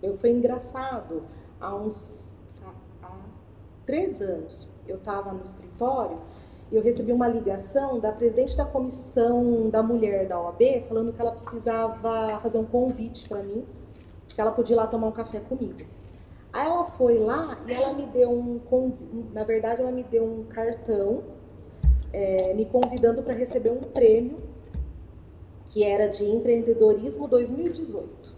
eu foi engraçado há uns há três anos. Eu estava no escritório e eu recebi uma ligação da presidente da comissão da mulher da OAB falando que ela precisava fazer um convite para mim, se ela podia ir lá tomar um café comigo. Aí ela foi lá e ela me deu um convite, na verdade ela me deu um cartão é, me convidando para receber um prêmio que era de empreendedorismo 2018.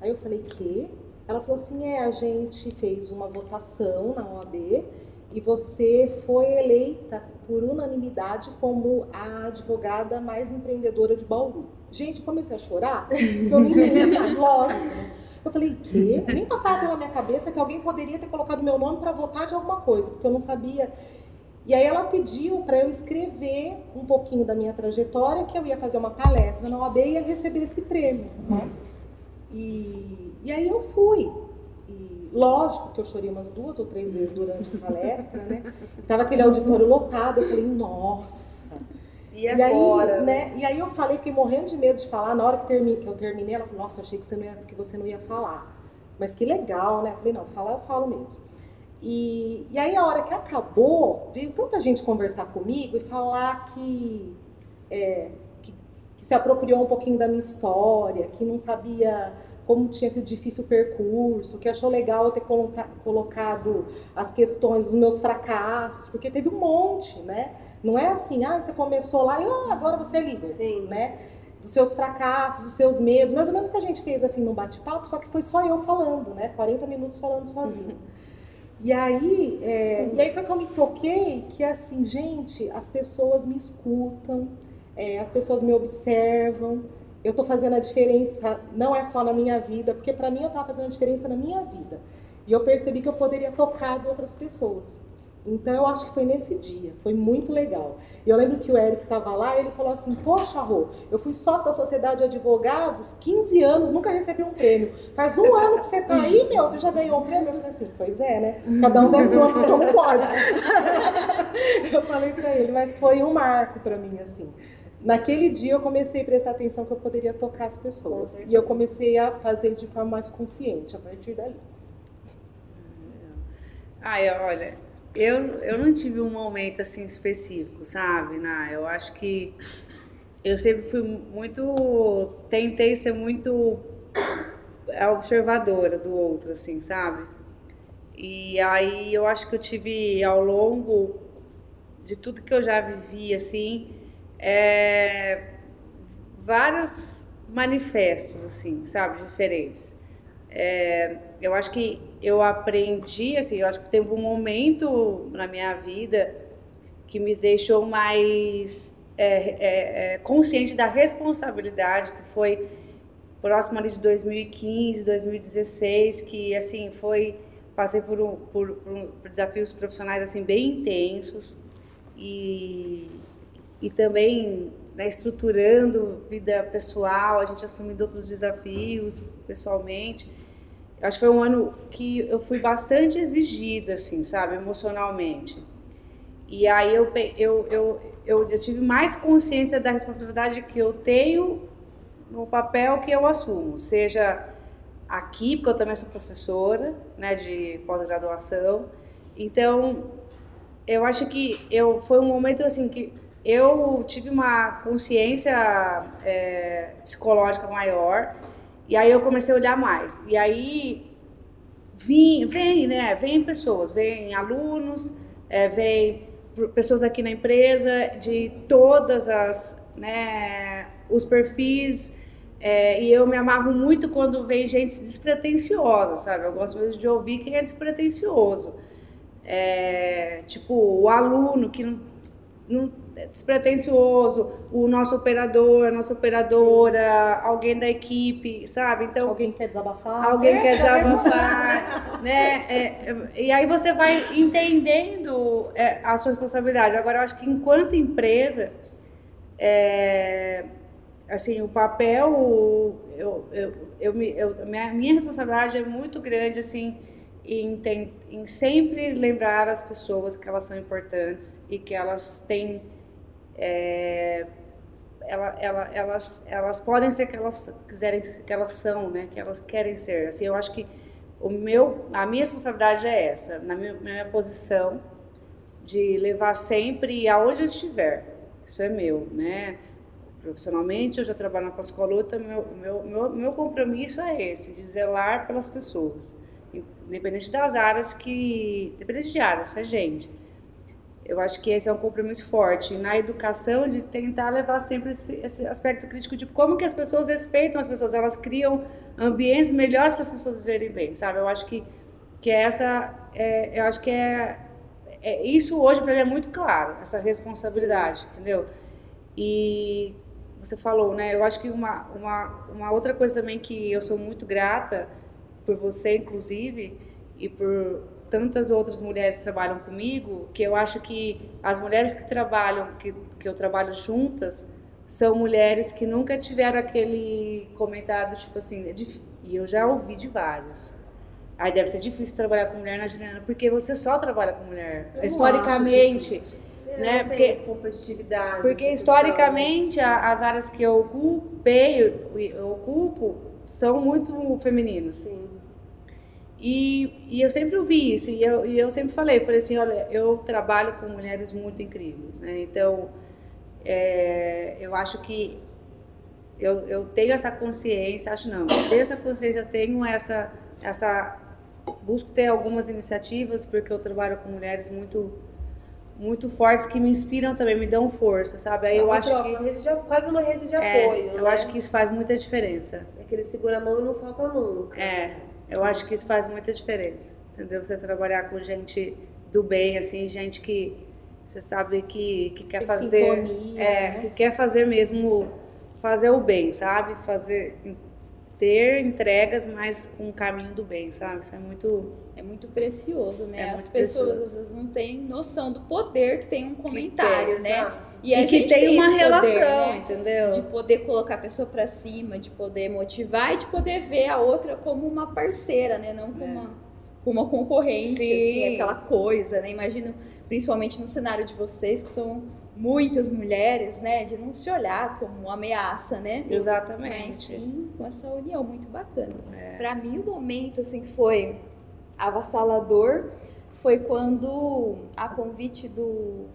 Aí eu falei que ela falou assim: é, a gente fez uma votação na OAB e você foi eleita por unanimidade como a advogada mais empreendedora de Bauru. Gente, comecei a chorar, porque eu nem lembro, lógico, né? Eu falei, que? Nem passava pela minha cabeça que alguém poderia ter colocado meu nome para votar de alguma coisa, porque eu não sabia. E aí ela pediu para eu escrever um pouquinho da minha trajetória, que eu ia fazer uma palestra na OAB e ia receber esse prêmio. Uhum. E e aí eu fui. E lógico que eu chorei umas duas ou três vezes durante a palestra, né? Tava aquele auditório lotado, eu falei, nossa. E agora? aí, né? E aí eu falei, fiquei morrendo de medo de falar. Na hora que, termine, que eu terminei, ela falou, nossa, achei que você, não ia, que você não ia falar. Mas que legal, né? Eu falei, não, falar eu falo mesmo. E, e aí a hora que acabou, veio tanta gente conversar comigo e falar que, é, que, que se apropriou um pouquinho da minha história, que não sabia como tinha sido difícil o percurso, que achou legal eu ter colocado as questões dos meus fracassos, porque teve um monte, né? Não é assim, ah, você começou lá e oh, agora você é líder, Sim. né? Dos seus fracassos, dos seus medos, mais ou menos o que a gente fez assim no bate-papo, só que foi só eu falando, né? 40 minutos falando sozinho. Uhum. E aí, é, e aí foi que eu me toquei que assim, gente, as pessoas me escutam, é, as pessoas me observam, eu estou fazendo a diferença, não é só na minha vida, porque para mim eu estava fazendo a diferença na minha vida. E eu percebi que eu poderia tocar as outras pessoas. Então eu acho que foi nesse dia, foi muito legal. E eu lembro que o Eric estava lá e ele falou assim: Poxa, Rô, eu fui sócio da Sociedade de Advogados, 15 anos, nunca recebi um prêmio. Faz um ano que você está aí, meu, você já ganhou um prêmio? Eu falei assim: Pois é, né? Cada um desce nomes como pode. eu falei para ele, mas foi um marco para mim, assim naquele dia eu comecei a prestar atenção que eu poderia tocar as pessoas. E eu comecei a fazer isso de forma mais consciente a partir dali. Ai, olha, eu, eu não tive um momento assim específico, sabe? Nah, eu acho que eu sempre fui muito. Tentei ser muito observadora do outro, assim, sabe? E aí eu acho que eu tive ao longo de tudo que eu já vivi, assim, é, vários manifestos, assim, sabe, diferentes. É, eu acho que eu aprendi, assim, eu acho que teve um momento na minha vida que me deixou mais é, é, é consciente da responsabilidade, que foi próximo ali de 2015, 2016, que, assim, foi, passei por, um, por, por desafios profissionais, assim, bem intensos e e também né, estruturando vida pessoal, a gente assumindo outros desafios pessoalmente. Acho que foi um ano que eu fui bastante exigida, assim, sabe, emocionalmente. E aí eu, eu, eu, eu, eu tive mais consciência da responsabilidade que eu tenho no papel que eu assumo, seja aqui, porque eu também sou professora, né, de pós-graduação. Então, eu acho que eu foi um momento assim que eu tive uma consciência é, psicológica maior e aí eu comecei a olhar mais. E aí vim, vem, né? Vem pessoas, vem alunos, é, vem pessoas aqui na empresa de todas as, né? Os perfis é, e eu me amarro muito quando vem gente despretensiosa, sabe? Eu gosto mesmo de ouvir quem é despretensioso. É, tipo, o aluno que não, não despretensioso, o nosso operador, a nossa operadora, Sim. alguém da equipe, sabe? Então alguém quer desabafar, alguém é, quer desabafar, né? É, e aí você vai entendendo é, a sua responsabilidade. Agora, eu acho que enquanto empresa, é, assim, o papel, eu, eu, eu, eu, minha, minha responsabilidade é muito grande, assim, em, em sempre lembrar as pessoas que elas são importantes e que elas têm é, ela, ela, elas, elas podem ser que elas quiserem que elas são, né? Que elas querem ser. Assim, eu acho que o meu, a minha responsabilidade é essa, na minha, minha posição de levar sempre aonde eu estiver. Isso é meu, né? Profissionalmente, eu já trabalho na Pascoaluta, meu, meu, meu, meu compromisso é esse, de zelar pelas pessoas. Independente das áreas que... Independente de áreas, é gente eu acho que esse é um compromisso forte na educação de tentar levar sempre esse, esse, aspecto crítico de como que as pessoas respeitam as pessoas, elas criam ambientes melhores para as pessoas viverem bem, sabe? Eu acho que que essa, é, eu acho que é, é isso hoje para mim é muito claro, essa responsabilidade, entendeu? E você falou, né? Eu acho que uma, uma, uma outra coisa também que eu sou muito grata por você, inclusive, e por tantas outras mulheres trabalham comigo que eu acho que as mulheres que trabalham, que, que eu trabalho juntas, são mulheres que nunca tiveram aquele comentário tipo assim, é e eu já ouvi de várias. Aí deve ser difícil trabalhar com mulher na Juliana, porque você só trabalha com mulher. Eu historicamente. né? Não porque, competitividade. Porque historicamente a, as áreas que eu ocupei, eu, eu ocupo, são muito femininas. Sim. E, e eu sempre ouvi isso, e eu, e eu sempre falei, falei assim, olha, eu trabalho com mulheres muito incríveis, né? Então, é, eu acho que eu, eu tenho essa consciência, acho não, eu tenho essa consciência, eu tenho essa, essa, busco ter algumas iniciativas, porque eu trabalho com mulheres muito muito fortes que me inspiram também, me dão força, sabe? Aí é eu acho troca, que uma de, quase uma rede de é, apoio, Eu né? acho que isso faz muita diferença. É que ele segura a mão e não solta nunca. É. Eu acho que isso faz muita diferença, entendeu? Você trabalhar com gente do bem, assim, gente que você sabe que, que quer fazer, sintonia, é, né? que quer fazer mesmo, fazer o bem, sabe? Fazer, ter entregas, mas com o caminho do bem, sabe? Isso é muito é muito precioso, né? É As pessoas precioso. às vezes não têm noção do poder que tem um comentário, tem, né? exato. E, a e que tem uma esse relação, poder, né? entendeu? De poder colocar a pessoa pra cima, de poder motivar e de poder ver a outra como uma parceira, né? Não como, É. uma, como uma concorrente, Sim. assim, aquela coisa, né? Imagino, principalmente no cenário de vocês, que são muitas mulheres, né? De não se olhar como ameaça, né? Mas Exatamente. sim com essa união muito bacana. É. Pra mim, o momento assim que foi avassalador foi quando, a convite do,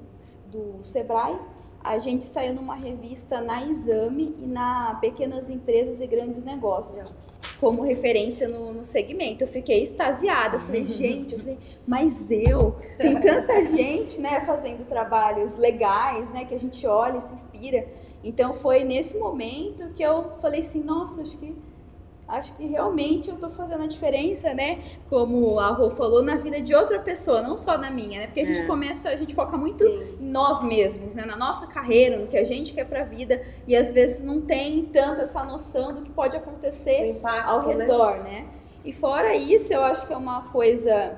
do Sebrae, a gente saiu numa revista na Exame e na Pequenas Empresas e Grandes Negócios. Como referência no, no segmento. Eu fiquei extasiada. Eu falei, gente, eu falei, mas eu, tem tanta gente, né, fazendo trabalhos legais, né, que a gente olha e se inspira. Então foi nesse momento que eu falei assim, nossa, acho que acho que realmente eu tô fazendo a diferença, né? Como a Rô falou, na vida de outra pessoa, não só na minha, né? Porque a gente É. começa, a gente foca muito Sim. em nós mesmos, né? Na nossa carreira, no que a gente quer pra vida, e às vezes não tem tanto essa noção do que pode acontecer impacto, ao né? redor, né? E fora isso, eu acho que é uma coisa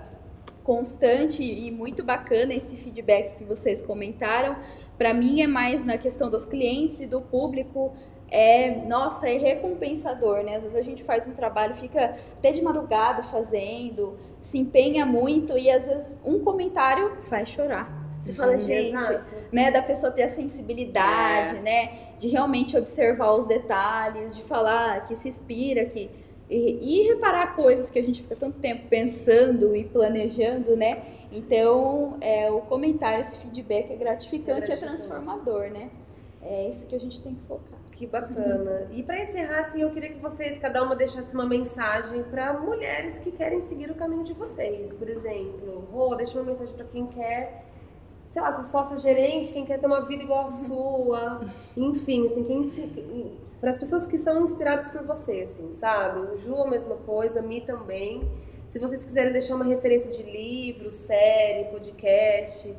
constante e muito bacana esse feedback que vocês comentaram para mim é mais na questão dos clientes e do público é, nossa, é recompensador, né? Às vezes a gente faz um trabalho, fica até de madrugada fazendo, se empenha muito e às vezes um comentário faz chorar. Você fala, gente, Exato. né, da pessoa ter a sensibilidade, né, de realmente observar os detalhes, de falar que se inspira, que e, e reparar coisas que a gente fica tanto tempo pensando e planejando, né? Então, é, o comentário, esse feedback é gratificante, É é, gratificante. transformador, né? É isso que a gente tem que focar. Que bacana. E para encerrar, assim, eu queria que vocês, cada uma, deixasse uma mensagem para mulheres que querem seguir o caminho de vocês. Por exemplo, Rô, deixa uma mensagem para quem quer, sei lá, ser sócia gerente, quem quer ter uma vida igual a sua. Enfim, assim, quem se. Para as pessoas que são inspiradas por você, assim, sabe? O Ju, a mesma coisa, Mi também. Se vocês quiserem deixar uma referência de livro, série, podcast,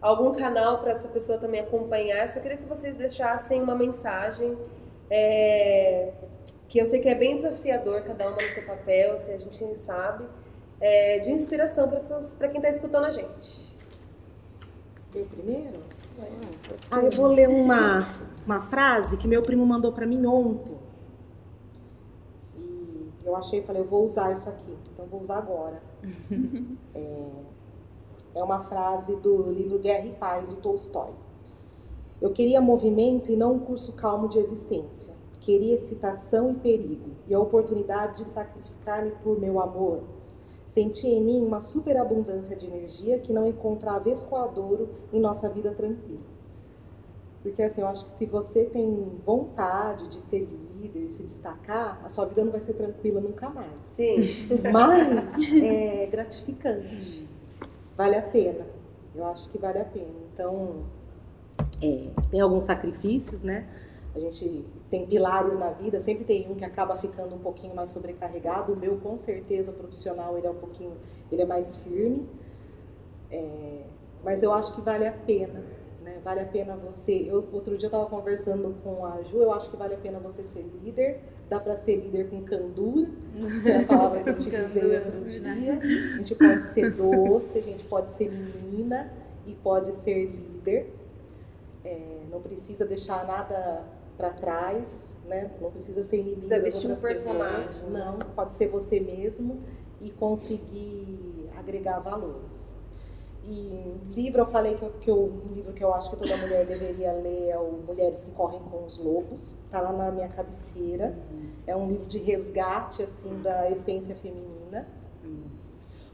algum canal para essa pessoa também acompanhar, eu só queria que vocês deixassem uma mensagem é, que eu sei que é bem desafiador, cada uma no seu papel, assim, a gente nem sabe, é, de inspiração para quem está escutando a gente. Eu primeiro? Ah, eu vou ler uma, uma frase que meu primo mandou pra mim ontem. E eu achei, falei, eu vou usar isso aqui. Então eu vou usar agora. é, é uma frase do livro Guerra e Paz, do Tolstói. Eu queria movimento e não um curso calmo de existência. Queria excitação e perigo, e a oportunidade de sacrificar-me por meu amor. Senti em mim uma superabundância de energia que não encontrava escoadouro em nossa vida tranquila. Porque assim, eu acho que se você tem vontade de ser líder, de se destacar, a sua vida não vai ser tranquila nunca mais. Sim. Mas é gratificante. Vale a pena. Eu acho que vale a pena. Então, é, tem alguns sacrifícios, né? A gente tem pilares na vida, sempre tem um que acaba ficando um pouquinho mais sobrecarregado. O meu, com certeza, profissional, ele é um pouquinho, ele é mais firme. É, mas eu acho que vale a pena? Vale a pena você. Eu, outro dia eu estava conversando com a Ju, eu acho que vale a pena você ser líder. Dá para ser líder com candura, que é a palavra que eu usei outro dia. A gente pode ser doce, a gente pode ser menina e pode ser líder. É, não precisa deixar nada para trás, né? Não precisa ser inimigo Precisa vestir um outras pessoas. personagem. Não, pode ser você mesmo e conseguir agregar valores. E livro eu falei que, eu, que eu, um livro que eu acho que toda mulher deveria ler é o Mulheres que Correm com os Lobos. Tá lá na minha cabeceira. É um livro de resgate assim da essência feminina.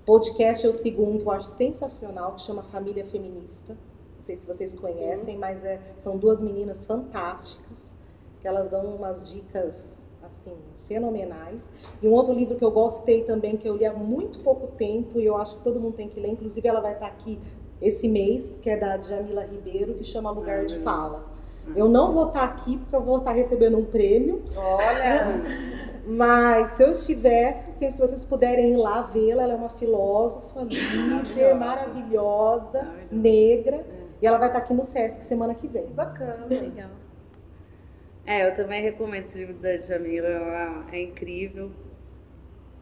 Podcast eu sigo um que eu acho sensacional, que chama Família Feminista. Não sei se vocês conhecem, mas é, são duas meninas fantásticas, que elas dão umas dicas assim fenomenais. E um outro livro que eu gostei também, que eu li há muito pouco tempo e eu acho que todo mundo tem que ler, inclusive ela vai estar aqui esse mês, que é da Jamila Ribeiro, que chama Lugar de Fala. Eu não vou estar aqui porque eu vou estar recebendo um prêmio, Olha, mas se eu estivesse, se vocês puderem ir lá vê-la, ela é uma filósofa, líder, maravilhosa, negra, e ela vai estar aqui no Sesc semana que vem. bacana. Legal. É, eu também recomendo esse livro da Jamila, ela é incrível.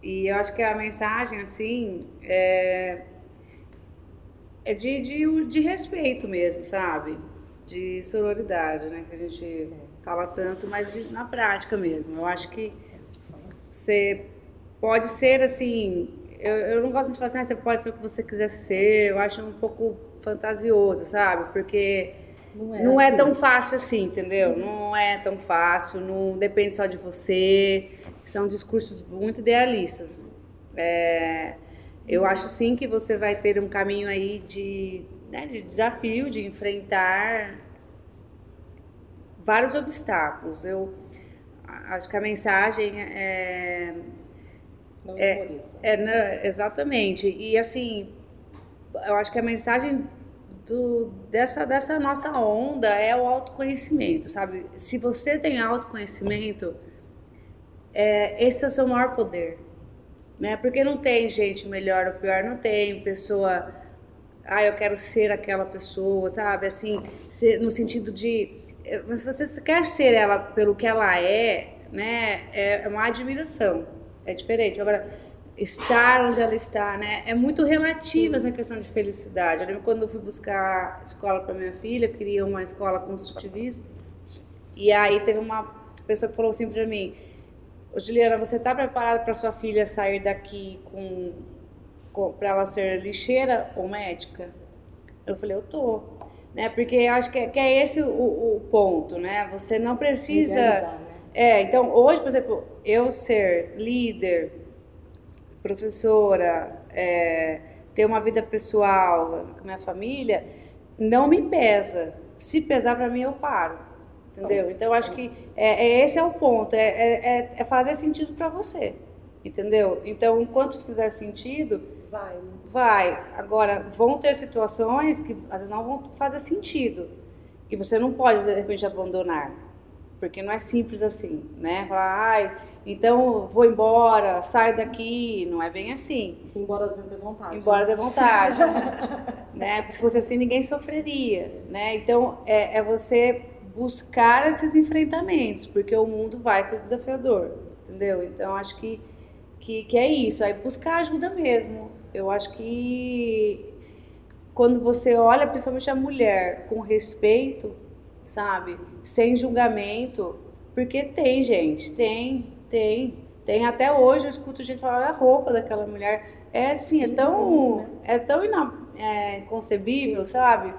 E eu acho que a mensagem, assim, é, é de, de, de respeito mesmo, sabe? De sororidade, né? Que a gente fala tanto, mas de- na prática mesmo. Eu acho que você pode ser, assim... Eu, eu não gosto muito de falar assim, ah, você pode ser o que você quiser ser. Eu acho um pouco fantasioso, sabe? Porque... Não é, Não é assim. tão fácil assim, entendeu? Não é tão fácil, não depende só de você. São discursos muito idealistas. É, eu acho sim que você vai ter um caminho aí de, né, de desafio, de enfrentar vários obstáculos. Eu acho que a mensagem é, Não é- é, né, exatamente. E assim, eu acho que a mensagem do, dessa, dessa nossa onda é o autoconhecimento, sabe? Se você tem autoconhecimento, é, esse é o seu maior poder. Né? Porque não tem gente melhor ou pior, não tem pessoa. Ah, eu quero ser aquela pessoa, sabe? Assim, ser- no sentido de. eh, Mas se você quer ser ela pelo que ela é, né? É uma admiração. É diferente. Agora, estar onde ela está, né? É muito relativa essa questão de felicidade. Eu lembro quando eu fui buscar escola para minha filha, eu queria uma escola construtivista, e aí teve uma pessoa que falou assim para mim: Juliana, você está preparada para sua filha sair daqui com, com para ela ser lixeira ou médica? Eu falei, eu tô. Né? Porque eu acho que é, que é esse o, o, ponto, né? Você não precisa. Legalizar, né? É, então hoje, por exemplo, eu ser líder, professora, é, ter uma vida pessoal com minha família, não me pesa. Se pesar para mim, eu paro. Entendeu? Então, acho que é, é, esse é o ponto, é, é, é, é fazer sentido para você. Entendeu? Então, enquanto fizer sentido, vai. Né? Vai. Agora, vão ter situações que às vezes não vão fazer sentido. E você não pode, de repente, abandonar. Porque não é simples assim, né? Falar, ai, então vou embora, saio daqui. Não é bem assim. Embora às vezes dê vontade. Embora né? dê vontade. né? Porque se fosse assim, ninguém sofreria, né? Então, é, é você buscar esses enfrentamentos, porque o mundo vai ser desafiador, entendeu? Então, acho que, que, que é isso. Aí, buscar ajuda mesmo. Eu acho que quando você olha, principalmente a mulher, com respeito, sabe? Sem julgamento, porque tem, gente, tem, tem. Tem até hoje, eu escuto gente falar da roupa daquela mulher. É assim, é tão, é tão ina, é, inconcebível, sabe?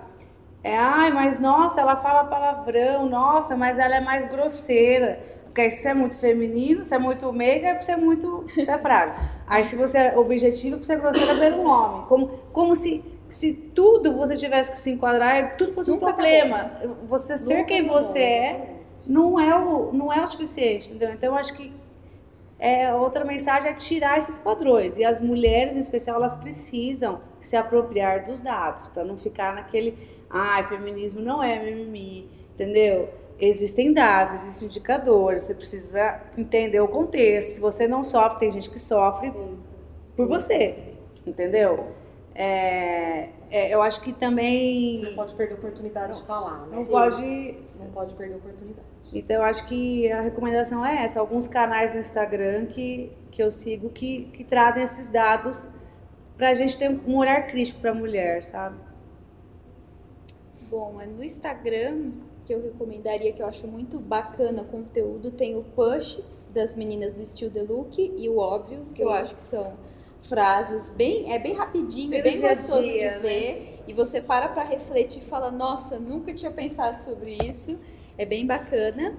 É, ai, mas nossa, ela fala palavrão, nossa, mas ela é mais grosseira. Porque se você é muito feminino, se é muito meiga, você é muito. Você é fraco. Aí se você é objetivo, você é grosseira ver um homem. Como, como se, se tudo você tivesse que se enquadrar, tudo fosse Nunca um problema. Tá você ser Nunca quem você é não é, o, não é o suficiente, entendeu? Então eu acho que é, outra mensagem é tirar esses padrões. E as mulheres, em especial, elas precisam se apropriar dos dados, para não ficar naquele. Ah, feminismo não é mimimi, entendeu? existem dados, existem indicadores, você precisa entender o contexto. Se você não sofre, tem gente que sofre Sim. por Sim. você, entendeu? É, é, eu acho que também. Não pode perder a oportunidade não, de falar, né? Não Sim. pode. Não pode perder a oportunidade. Então, eu acho que a recomendação é essa. Alguns canais no Instagram que, que eu sigo que, que trazem esses dados pra gente ter um olhar crítico pra mulher, sabe? Bom, é no Instagram que eu recomendaria, que eu acho muito bacana o conteúdo, tem o Push das meninas do Still The Look e o Óbvios, que eu acho que são frases bem, é bem rapidinho, Pelo bem gostoso dia, de ver. Né? E você para para refletir e fala, nossa, nunca tinha pensado sobre isso. É bem bacana.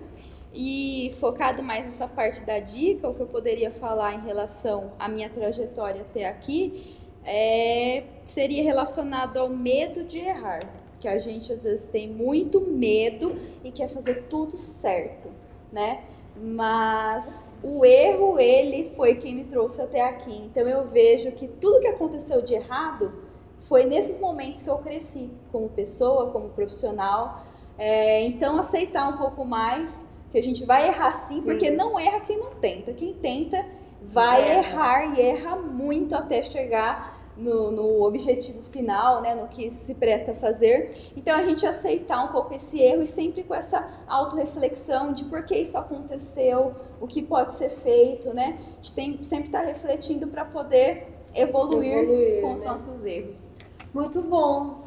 E focado mais nessa parte da dica, o que eu poderia falar em relação à minha trajetória até aqui é, seria relacionado ao medo de errar que a gente às vezes tem muito medo e quer fazer tudo certo, né? Mas o erro, ele foi quem me trouxe até aqui. Então eu vejo que tudo que aconteceu de errado foi nesses momentos que eu cresci, como pessoa, como profissional. É, então aceitar um pouco mais que a gente vai errar sim, sim, porque não erra quem não tenta. Quem tenta vai errar e erra muito até chegar no, no, objetivo final, né, no que se presta a fazer. Então a gente aceitar um pouco esse erro e sempre com essa autorreflexão de por que isso aconteceu, o que pode ser feito, né? A gente tem sempre estar tá refletindo para poder evoluir, evoluir, com os né? nossos erros. Muito bom.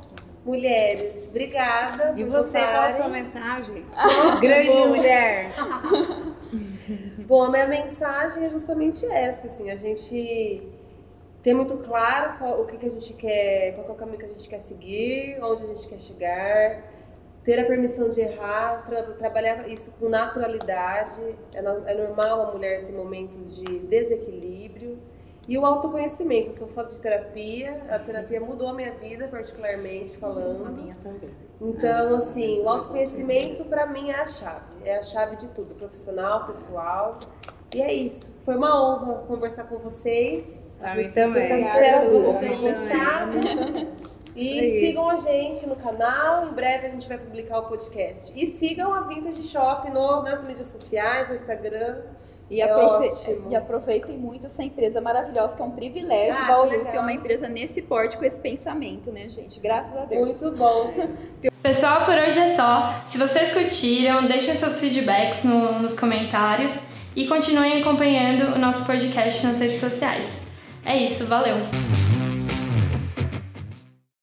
Mulheres, obrigada. E você, qual a sua mensagem? Grande bom. mulher. bom, a minha mensagem é justamente essa, assim, a gente ter muito claro qual, o que, que a gente quer, qual é o caminho que a gente quer seguir, onde a gente quer chegar, ter a permissão de errar, tra trabalhar isso com naturalidade. É, é, normal a mulher ter momentos de desequilíbrio. E o autoconhecimento, eu sou fã de terapia, a terapia mudou a minha vida, particularmente falando. A minha também. Então, assim, o autoconhecimento para mim é a chave, é a chave de tudo, profissional, pessoal. E é isso. Foi uma honra conversar com vocês. Pra mim também. Espero que vocês tenham gostado. E sigam a gente no canal, em breve a gente vai publicar o podcast. E sigam a Vintage Shop no, nas mídias sociais, no Instagram. E, é aprove e, aproveitem muito essa empresa maravilhosa, que é um privilégio ah, Bauru ter uma empresa nesse porte com esse pensamento, né, gente? Graças a Deus. Muito bom. Pessoal, por hoje é só. Se vocês curtiram, deixem seus feedbacks no, nos comentários e continuem acompanhando o nosso podcast nas redes sociais. É isso, valeu!